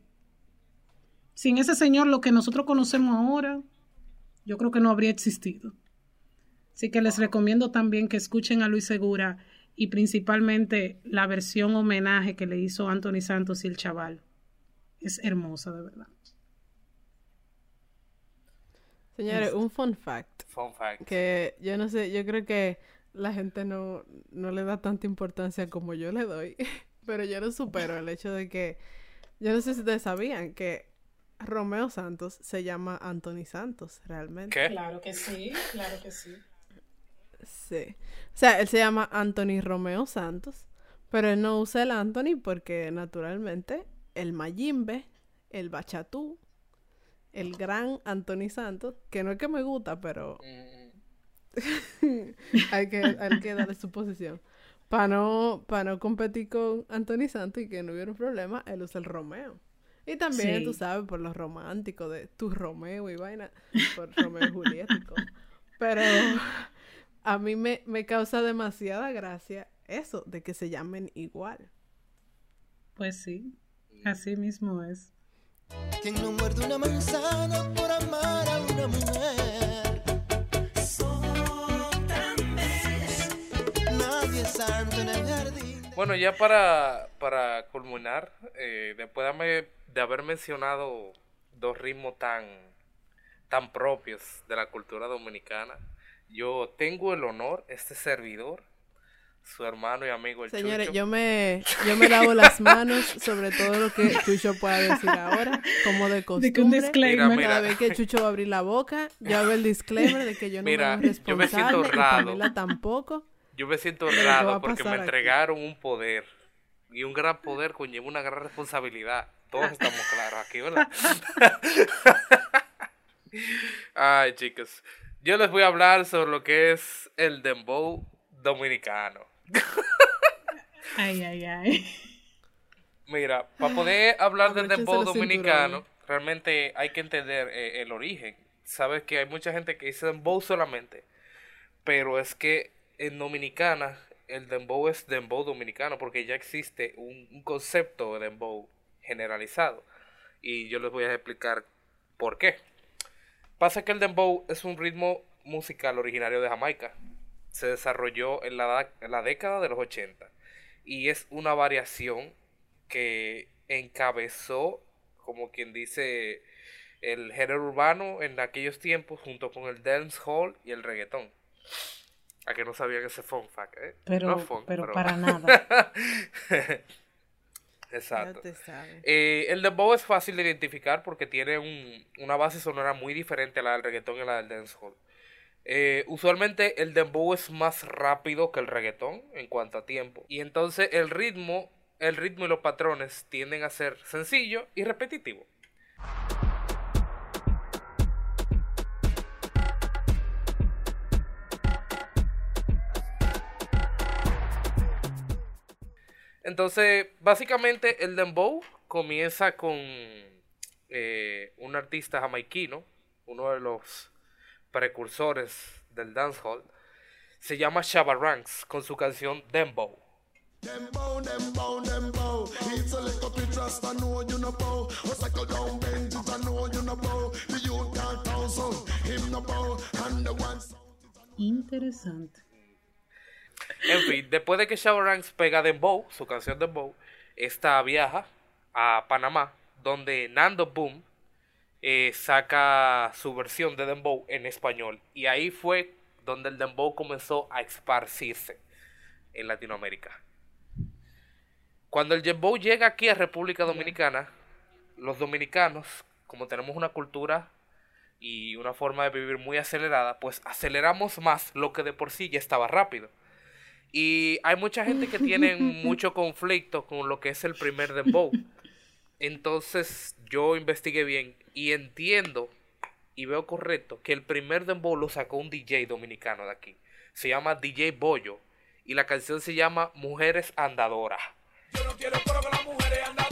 sin ese señor, lo que nosotros conocemos ahora, yo creo que no habría existido. Así que les recomiendo también que escuchen a Luis Segura y principalmente la versión homenaje que le hizo Anthony Santos y el chaval. Es hermosa, de verdad. Señores, un fun fact. Fun fact. Que yo no sé, yo creo que la gente no, no le da tanta importancia como yo le doy. Pero yo lo supero el hecho de que. Yo no sé si ustedes sabían que Romeo Santos se llama Anthony Santos, realmente. ¿Qué? Claro que sí, claro que sí. Sí. O sea, él se llama Anthony Romeo Santos, pero él no usa el Anthony porque naturalmente el Mayimbe, el Bachatú, el gran Anthony Santos, que no es que me gusta, pero hay, que, hay que darle su posición. Para no, para no competir con Anthony Santos y que no hubiera un problema, él usa el Romeo. Y también, tú sabes, por lo romántico de tu Romeo y vaina, por Romeo y Julieta Pero a mí me, me causa demasiada gracia eso, de que se llamen igual. Pues sí, así mismo es. Quien no muerde una manzana por amar a una mujer. Santo en el jardín. Bueno, ya para, para culminar, eh, después dame de haber mencionado dos ritmos tan, tan propios de la cultura dominicana, yo tengo el honor, este servidor, su hermano y amigo el Señores, yo me, yo me lavo las manos sobre todo lo que Chucho pueda decir ahora, como de costumbre. disclaimer. Cada vez que Chucho va a abrir la boca, yo hago el disclaimer de que yo no mira, me responsable, yo me siento honrado. tampoco. Yo me siento honrado porque me entregaron un poder. Y un gran poder conlleva una gran responsabilidad. Todos estamos claros aquí, ¿verdad? Ay, chicos. Yo les voy a hablar sobre lo que es el dembow dominicano. ay, ay, ay. Mira, para poder hablar del dembow dominicano, realmente hay que entender eh, el origen. Sabes que hay mucha gente que dice dembow solamente, pero es que en Dominicana el dembow es dembow dominicano porque ya existe un, un concepto de dembow generalizado. Y yo les voy a explicar por qué. Pasa que el dembow es un ritmo musical originario de Jamaica. Se desarrolló en la, en la década de los 80 y es una variación que encabezó, como quien dice, el género urbano en aquellos tiempos junto con el dancehall y el reggaetón. A que no sabían ese fun fact, ¿eh? Pero, pero para nada. Exacto. Eh, el dembow es fácil de identificar porque tiene un, una base sonora muy diferente a la del reggaetón y a la del dancehall. Eh, usualmente el dembow es más rápido que el reggaetón en cuanto a tiempo. Y entonces el ritmo, el ritmo y los patrones tienden a ser sencillo y repetitivo. Entonces, básicamente el dembow comienza con eh, un artista jamaiquino, uno de los precursores del dancehall. Se llama Shabba Ranks con su canción Dembow. Interesante. En fin, después de que Shabba Ranks pega Dembow, su canción Dembow, esta viaja a Panamá, donde Nando Boom eh, saca su versión de Dembow en español. Y ahí fue donde el Dembow comenzó a esparcirse en Latinoamérica. Cuando el Dembow llega aquí a República Dominicana, los dominicanos, como tenemos una cultura y una forma de vivir muy acelerada, pues aceleramos más lo que de por sí ya estaba rápido. Y hay mucha gente que tiene mucho conflicto con lo que es el primer dembow. Entonces yo investigué bien y entiendo y veo correcto que el primer dembow lo sacó un DJ dominicano de aquí. Se llama DJ Bollo y la canción se llama Mujeres Andadoras. Yo no quiero que las mujeres andadoras,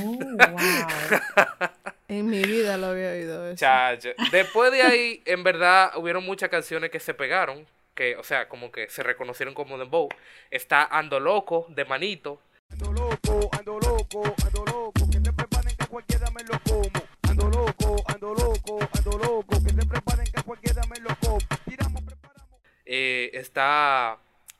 Oh, wow. en mi vida lo había oído eso. Chacho. Después de ahí, en verdad, hubieron muchas canciones que se pegaron. Que, o sea, como que se reconocieron como Dembow. Está Ando Loco, de Manito. Ando loco, ando loco, ando loco. Que te preparen que cualquiera me lo como. Ando loco, ando loco, ando loco. Que te preparen que cualquiera me lo como. Tiramos, preparamos. Eh, está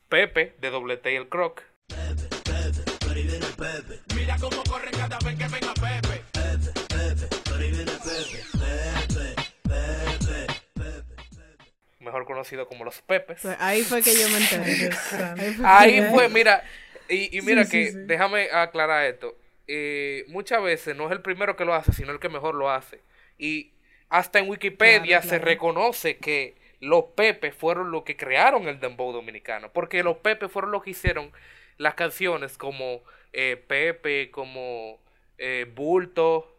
Pepe, de Doble Tail Croc. Pepe, Pepe, Pepe. Mira cómo corre cada vez que venga Pepe. Pepe, Pepe, pero ahí viene Pepe. Pepe, Pepe, Pepe, Pepe. Mejor conocido como los Pepes. Pues ahí fue que yo me enteré. ahí fue, mira. Y, y mira que, déjame aclarar esto. Eh, muchas veces no es el primero que lo hace, sino el que mejor lo hace. Y hasta en Wikipedia se reconoce que los Pepe fueron los que crearon el dembow dominicano, porque los Pepe fueron los que hicieron las canciones como eh, Pepe, como eh, Bulto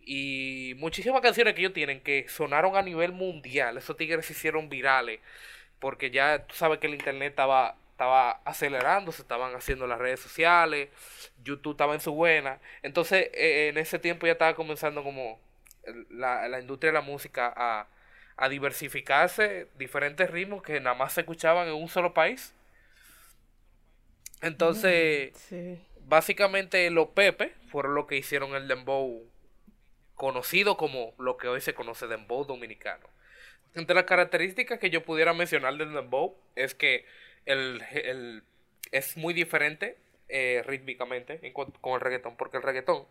y muchísimas canciones que ellos tienen que sonaron a nivel mundial. Esos tigres se hicieron virales porque ya tú sabes que el internet estaba estaba acelerando, se estaban haciendo las redes sociales, YouTube estaba en su buena. Entonces, eh, en ese tiempo ya estaba comenzando como la, la industria de la música a, a, diversificarse, diferentes ritmos que nada más se escuchaban en un solo país. Entonces, básicamente los Pepe fueron los que hicieron el dembow conocido como lo que hoy se conoce dembow dominicano. Entre las características que yo pudiera mencionar del dembow es que el, es muy diferente eh, rítmicamente con el reggaetón, porque el reggaetón,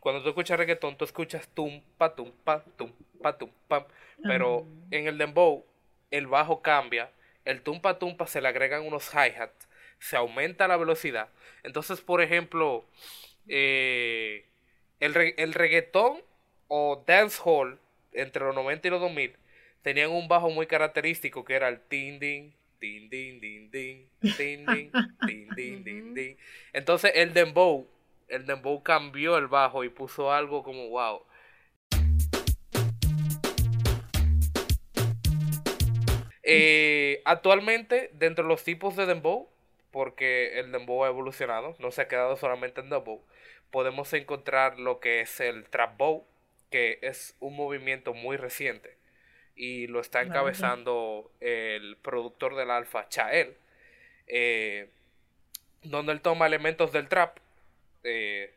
cuando tú escuchas reggaetón, tú escuchas tum, pa, tum, pa, tum, pa, tum, pam, pero en el dembow, el bajo cambia, el tumpa tumpa se le agregan unos hi-hats, se aumenta la velocidad. Entonces, por ejemplo, eh, el, re reggaetón o dancehall entre los 90 y los 2000 tenían un bajo muy característico que era el tin din, tin din, din din, tin din, din din, din. Entonces, el dembow, el dembow cambió el bajo y puso algo como wow. Eh, actualmente, dentro de los tipos de dembow, porque el dembow ha evolucionado, no se ha quedado solamente en dembow, podemos encontrar lo que es el trap bow, que es un movimiento muy reciente y lo está encabezando el productor del Alfa, Chael, eh, donde él toma elementos del trap, eh,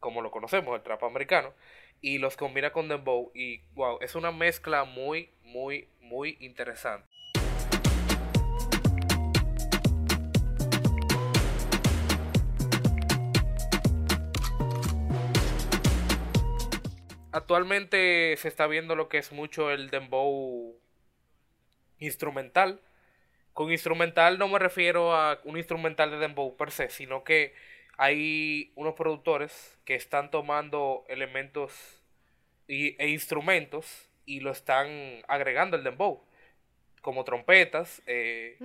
como lo conocemos, el trap americano, y los combina con dembow y wow, es una mezcla muy, muy, muy interesante. Actualmente se está viendo lo que es mucho el dembow instrumental. Con instrumental no me refiero a un instrumental de dembow per se, sino que hay unos productores que están tomando elementos e instrumentos y lo están agregando el dembow como trompetas. Eh,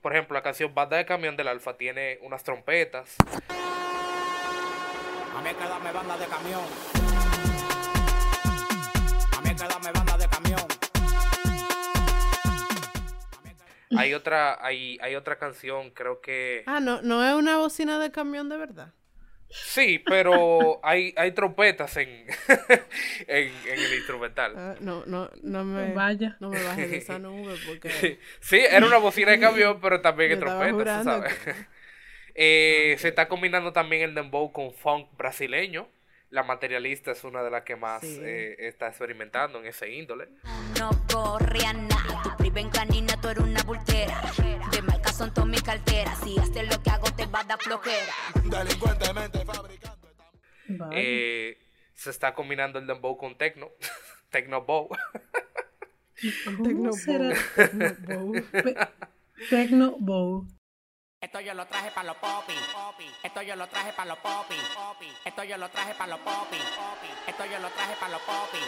por ejemplo, la canción Banda de Camión del Alfa tiene unas trompetas. A mí banda de camión Hay otra, hay, hay otra canción, creo que. Ah, no, no es una bocina de camión de verdad. Sí, pero hay, hay trompetas en, en, el instrumental. Ah, no, no, no me vaya. No me bajes de esa nube porque. Sí, era una bocina de camión, pero también hay trompetas, ¿sabes? Eh, se está combinando también el dembow con funk brasileño La materialista es una de las que más eh, está experimentando en ese índole. No corría nada, tu priven canina, tú eres una bultera. De marca son todas mis carteras, si haces lo que hago te va a dar flojera. Delincuentemente fabricando. Eh, se está combinando el dembow con techno, techno bow. Techno bow. Techno bow. Esto yo lo traje para los popi. Esto yo lo traje para los popi. Esto yo lo traje para los popi. Esto yo lo traje para los popi.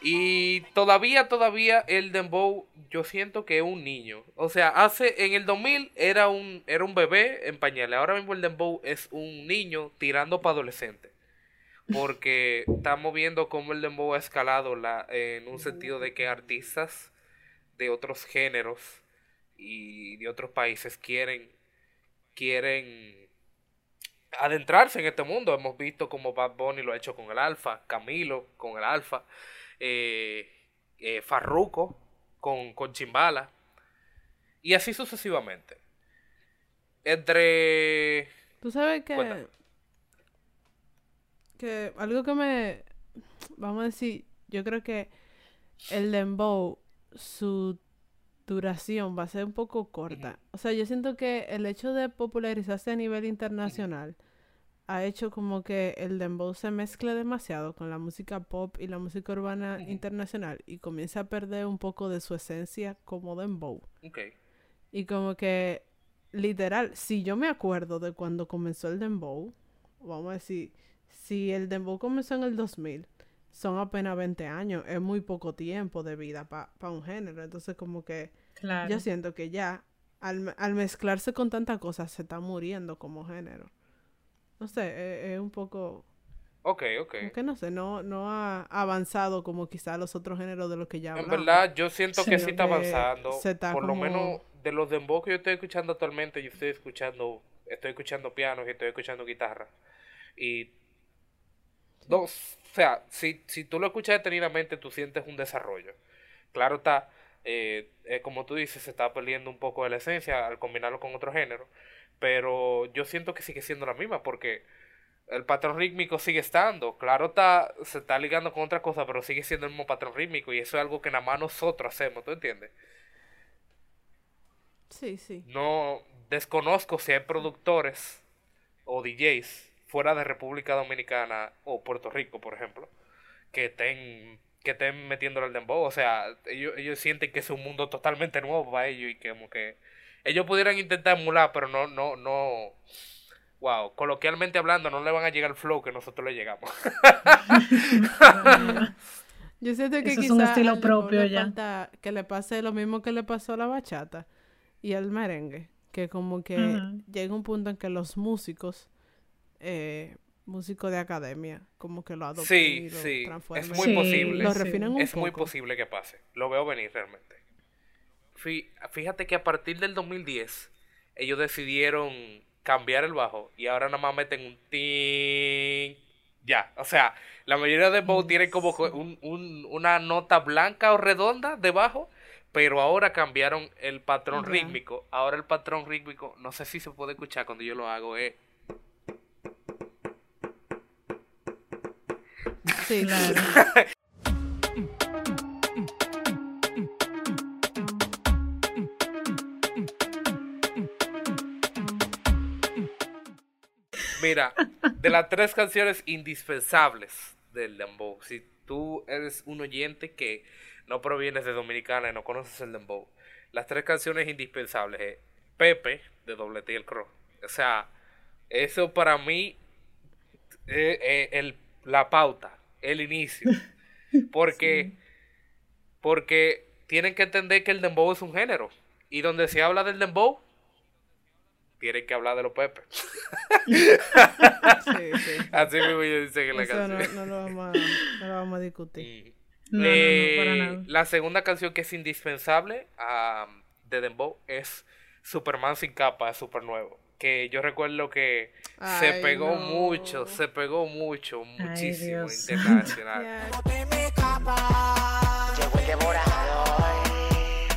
Y todavía, todavía el Dembow, yo siento que es un niño. O sea, hace, en el 2000 era un, era un bebé en pañales. Ahora mismo el Dembow es un niño tirando para adolescente. Porque estamos viendo cómo el Dembow ha escalado la, en un sentido de que artistas de otros géneros y de otros países quieren, quieren adentrarse en este mundo. Hemos visto como Bad Bunny lo ha hecho con el Alfa, Camilo con el Alfa, eh, eh, Farruko con, con Chimbala, y así sucesivamente. Entre... Tú sabes que... Que algo que me... Vamos a decir, yo creo que el dembow, su duración va a ser un poco corta. O sea, yo siento que el hecho de popularizarse a nivel internacional ha hecho como que el dembow se mezcle demasiado con la música pop y la música urbana internacional y comienza a perder un poco de su esencia como dembow. Okay. Y como que literal, si yo me acuerdo de cuando comenzó el dembow, vamos a decir, si el dembow comenzó en el 2000, son apenas 20 años, es muy poco tiempo de vida para un género. Entonces, como que yo siento que ya, al, al, mezclarse con tantas cosas, se está muriendo como género. No sé, e, es, un poco... Ok, ok. Que no sé, no, no ha avanzado como quizá los otros géneros de los que ya hablamos. En verdad, yo siento que sí está avanzando. Por lo menos de los dembow que yo estoy escuchando actualmente, yo estoy escuchando, estoy escuchando pianos y estoy escuchando guitarra. Y Dos, o sea, si, si tú lo escuchas detenidamente, tú sientes un desarrollo. Claro está, eh, como tú dices, se está perdiendo un poco de la esencia al combinarlo con otro género, pero yo siento que sigue siendo la misma porque el patrón rítmico sigue estando. Claro está, se está ligando con otra cosa, pero sigue siendo el mismo patrón rítmico y eso es algo que nada más nosotros hacemos, ¿tú entiendes? Sí, sí. No desconozco si hay productores o DJs fuera de República Dominicana o Puerto Rico, por ejemplo, que estén, que estén metiéndole el dembow. O sea, ellos, ellos sienten que es un mundo totalmente nuevo para ellos y que como que ellos pudieran intentar emular, pero no, no, no. Wow, coloquialmente hablando, no le van a llegar el flow que nosotros le llegamos. Yo siento que quizás es un estilo propio ya. que le pase lo mismo que le pasó a la bachata y al merengue, que como que llega un punto en que los músicos eh, músico de academia, como que lo adopten sí, sí. Es muy posible. es muy posible que pase. Lo veo venir realmente. Fíjate que a partir del 2010 ellos decidieron cambiar el bajo y ahora nada más meten un ting. Ya, o sea, la mayoría de bow tienen como un, un, una nota blanca o redonda debajo, pero ahora cambiaron el patrón rítmico. Ahora el patrón rítmico, no sé si se puede escuchar cuando yo lo hago, es Mira, de las tres canciones indispensables del dembow, si tú eres un oyente que no provienes de Dominicana y no conoces el dembow, las tres canciones indispensables es Pepe de Doble T el Crow. O sea, eso para mí es, la pauta el inicio. Porque, porque tienen que entender que el dembow es un género. Y donde se habla del dembow, tienen que hablar de los pepes. Así mismo yo dice que la canción. No, lo vamos a, no, lo vamos a, discutir. Eh, la segunda canción que es indispensable de Dembow es Superman sin capa, es super nuevo que yo recuerdo que se pegó mucho, se pegó mucho, muchísimo internacional.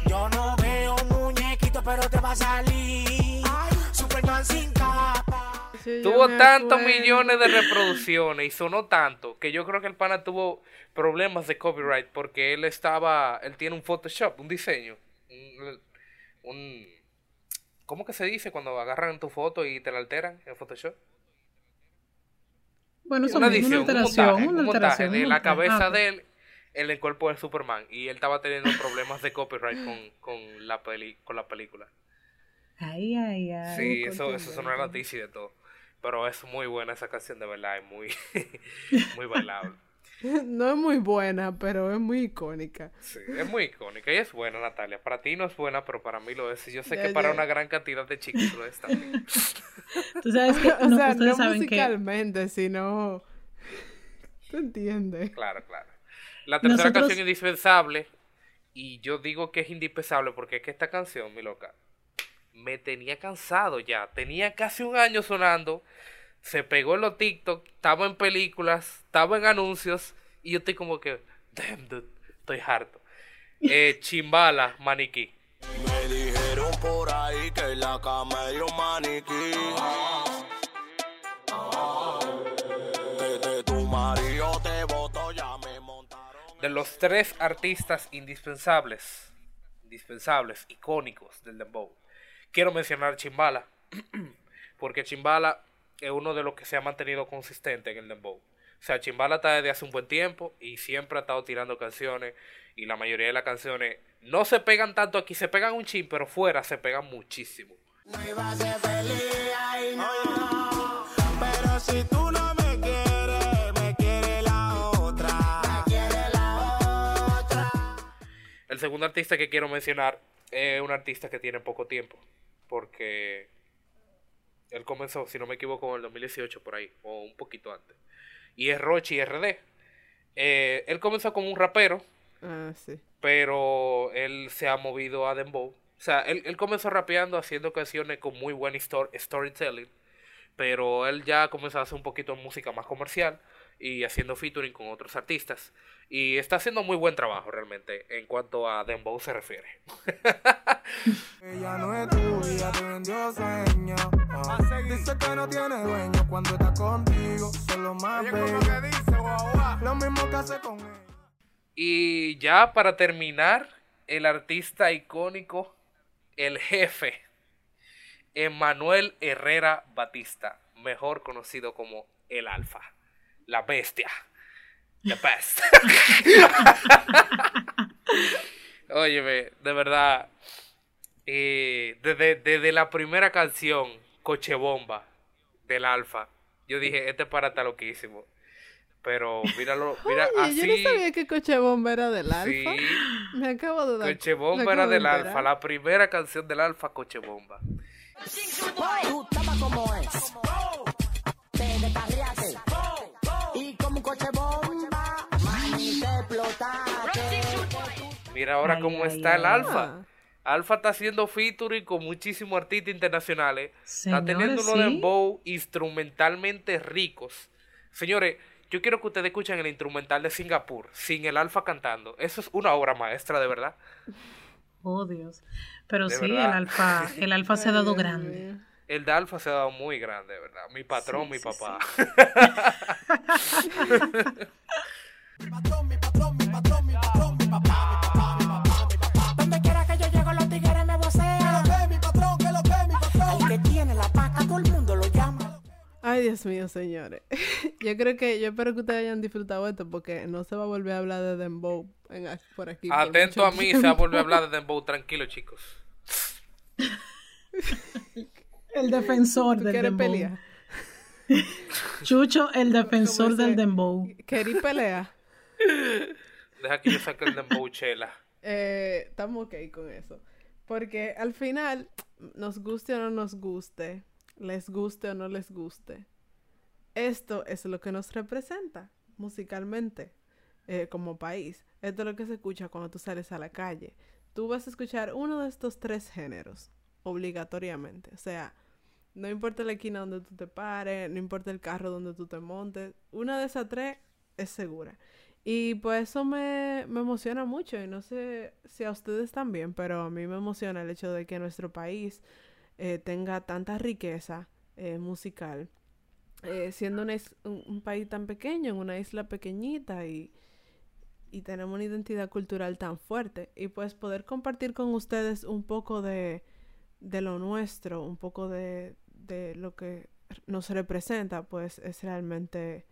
Yo no veo muñequito, pero te va a salir. Superman sin capa. tuvo tantos millones de reproducciones y sonó tanto que yo creo que el pana tuvo problemas de copyright porque él estaba, él tiene un Photoshop, un diseño, un, ¿cómo que se dice cuando agarran tu foto y te la alteran en Photoshop? Bueno, eso una, edición, una alteración, un montaje, de la cabeza ah, de él en el cuerpo de Superman y él estaba teniendo problemas de copyright con, con, la, peli, con la película. Ay, ay, ay. Sí, eso, eso es una noticia de todo. Pero es muy buena esa canción, de verdad, es muy, muy bailable. No es muy buena, pero es muy icónica. Sí, es muy icónica y es buena, Natalia. Para ti no es buena, pero para mí lo es. Y yo sé que para una gran cantidad de chicos lo es también. Tú sabes que o sea, no musicalmente, sino... ¿Tú entiendes? Claro, claro. La tercera canción es indispensable. Y yo digo que es indispensable porque es que esta canción, mi loca, me tenía cansado ya. Tenía casi un año sonando. Se pegó en los TikTok, estaba en películas, estaba en anuncios. Y yo estoy como que, damn, dude, estoy harto. Eh, chimbala, maniquí. Me dijeron por ahí que la camello maniquí. De los tres artistas indispensables, indispensables, icónicos del dembow, quiero mencionar Chimbala, porque Chimbala es uno de los que se ha mantenido consistente en el dembow. O sea, Chimbala está desde hace un buen tiempo y siempre ha estado tirando canciones y la mayoría de las canciones no se pegan tanto aquí, se pegan un chin, pero fuera se pegan muchísimo. pero si tú no El segundo artista que quiero mencionar es un artista que tiene poco tiempo. Porque él comenzó, si no me equivoco, en el 2018 por ahí, o un poquito antes. Y es Rochi RD. Eh, él comenzó como un rapero. Ah, sí. Pero él se ha movido a Dembow. O sea, él, él comenzó rapeando, haciendo canciones con muy buen storytelling. Pero él ya comenzó a hacer un poquito de música más comercial y haciendo featuring con otros artistas. Y está haciendo muy buen trabajo realmente en cuanto a Dembow se refiere. Ella no es tuya, te vendió sueño. Dice que no tiene dueño cuando está contigo. Solo más que dice, Lo mismo que hace con ella. Y ya para terminar, el artista icónico, el jefe, Emanuel Herrera Batista, mejor conocido como el Alfa la bestia. The best. Óyeme, de verdad. Eh, desde, desde, la primera canción, Coche Bomba, del Alfa, yo dije, este para está loquísimo. Pero míralo, mira, así. Yo no sabía que Coche Bomba era del Alfa. Sí. Me acabo de dar. Coche Bomba era del Alfa, la primera canción del Alfa, Coche Bomba. Mira ahora cómo está el Alfa. Alfa está haciendo featuring con muchísimos artistas internacionales. está teniendo unos dembow instrumentalmente ricos. Señores, yo quiero que ustedes escuchen el instrumental de Singapur, sin el Alfa cantando. Eso es una obra maestra, de verdad. Oh, Dios. Pero sí, el Alfa, el Alfa se ha dado grande. El de Alfa se ha dado muy grande, de verdad. Mi patrón, mi papá. mi patrón, mi patrón, mi patrón, mi patrón, mi papá, mi papá, mi papá, mi papá. Donde quiera que yo llego, los tigres me vocean. Que lo ve, mi patrón, que lo ve, mi patrón. El que tiene la paca, todo el mundo lo llama. Ay, Dios mío, señores. Yo creo que, yo espero que ustedes hayan disfrutado esto porque no se va a volver a hablar de Dembow por aquí. Atento a mí, se va a volver a hablar de Dembow, tranquilo, chicos. El defensor del Dembow. Pelea? Chucho, el defensor del Dembow. ¿Querí pelea? Deja que yo saque el dembow, chela. Eh, estamos ok con eso. Porque al final, nos guste o no nos guste, les guste o no les guste, esto es lo que nos representa musicalmente eh, como país. Esto es lo que se escucha cuando tú sales a la calle. Tú vas a escuchar uno de estos tres géneros, obligatoriamente. O sea, no importa la esquina donde tú te pares, no importa el carro donde tú te montes, una de esas tres es segura. Y pues eso me, emociona mucho y no sé si a ustedes también, pero a mí me emociona el hecho de que nuestro país eh, tenga tanta riqueza eh, musical. Eh, siendo un, país tan pequeño, en una isla pequeñita y, y tenemos una identidad cultural tan fuerte. Y pues poder compartir con ustedes un poco de, de lo nuestro, un poco de, de lo que nos representa, pues es realmente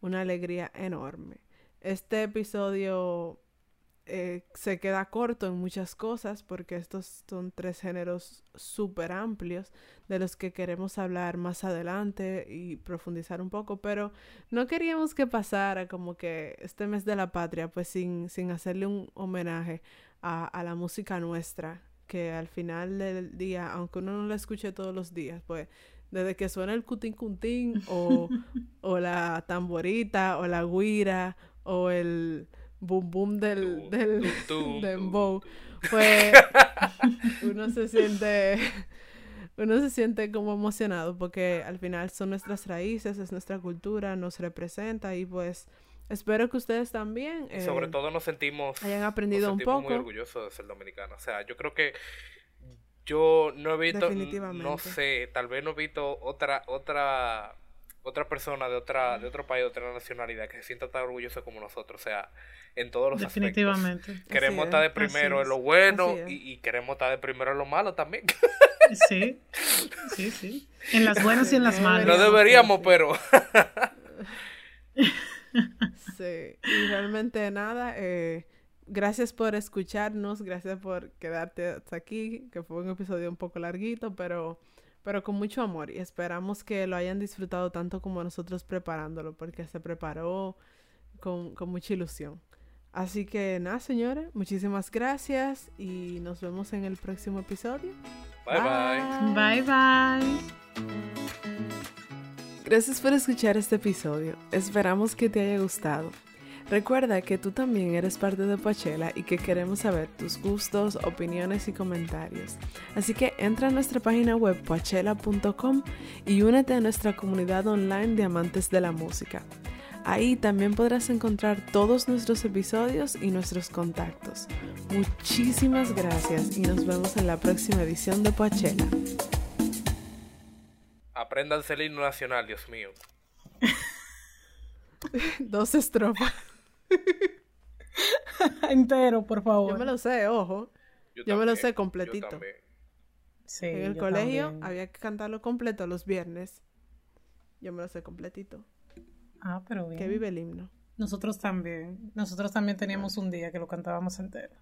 una alegría enorme. Este episodio eh, se queda corto en muchas cosas porque estos son tres géneros súper amplios de los que queremos hablar más adelante y profundizar un poco, pero no queríamos que pasara como que este mes de la patria pues sin, sin hacerle un homenaje a, a la música nuestra, que al final del día, aunque uno no la escuche todos los días, pues desde que suena el cutín cutín o, o la tamborita o la guira o el boom boom del, del dembow, pues uno se siente uno se siente como emocionado porque al final son nuestras raíces, es nuestra cultura, nos representa y pues espero que ustedes también sobre eh, todo nos sentimos hayan aprendido un poco muy orgullosos de ser dominicanos, o sea, yo creo que yo no he visto no sé, tal vez no he visto otra otra otra persona de otra de otro país, de otra nacionalidad que se sienta tan orgullosa como nosotros, o sea, en todos los Definitivamente. aspectos. Queremos estar de primero en lo bueno y, queremos estar de primero en lo malo también. Sí, sí, sí. En las buenas y en las malas. No deberíamos, pero... sí, y realmente nada, eh, gracias por escucharnos, gracias por quedarte hasta aquí, que fue un episodio un poco larguito, pero pero con mucho amor y esperamos que lo hayan disfrutado tanto como nosotros preparándolo, porque se preparó con, mucha ilusión. Así que nada, señores, muchísimas gracias y nos vemos en el próximo episodio. Bye bye. Bye bye. Gracias por escuchar este episodio. Esperamos que te haya gustado. Recuerda que tú también eres parte de Poachella y que queremos saber tus gustos, opiniones y comentarios. Así que entra a nuestra página web poachella.com y únete a nuestra comunidad online de amantes de la música. Ahí también podrás encontrar todos nuestros episodios y nuestros contactos. Muchísimas gracias y nos vemos en la próxima edición de Poachella. Aprendan el himno nacional, Dios mío. Dos estrofas. Entero, por favor. Yo me lo sé, ojo. Yo, me lo sé completito. en el colegio había que cantarlo completo los viernes. Yo me lo sé completito. Ah, pero bien. Que vive el himno. Nosotros también. Nosotros también teníamos un día que lo cantábamos entero.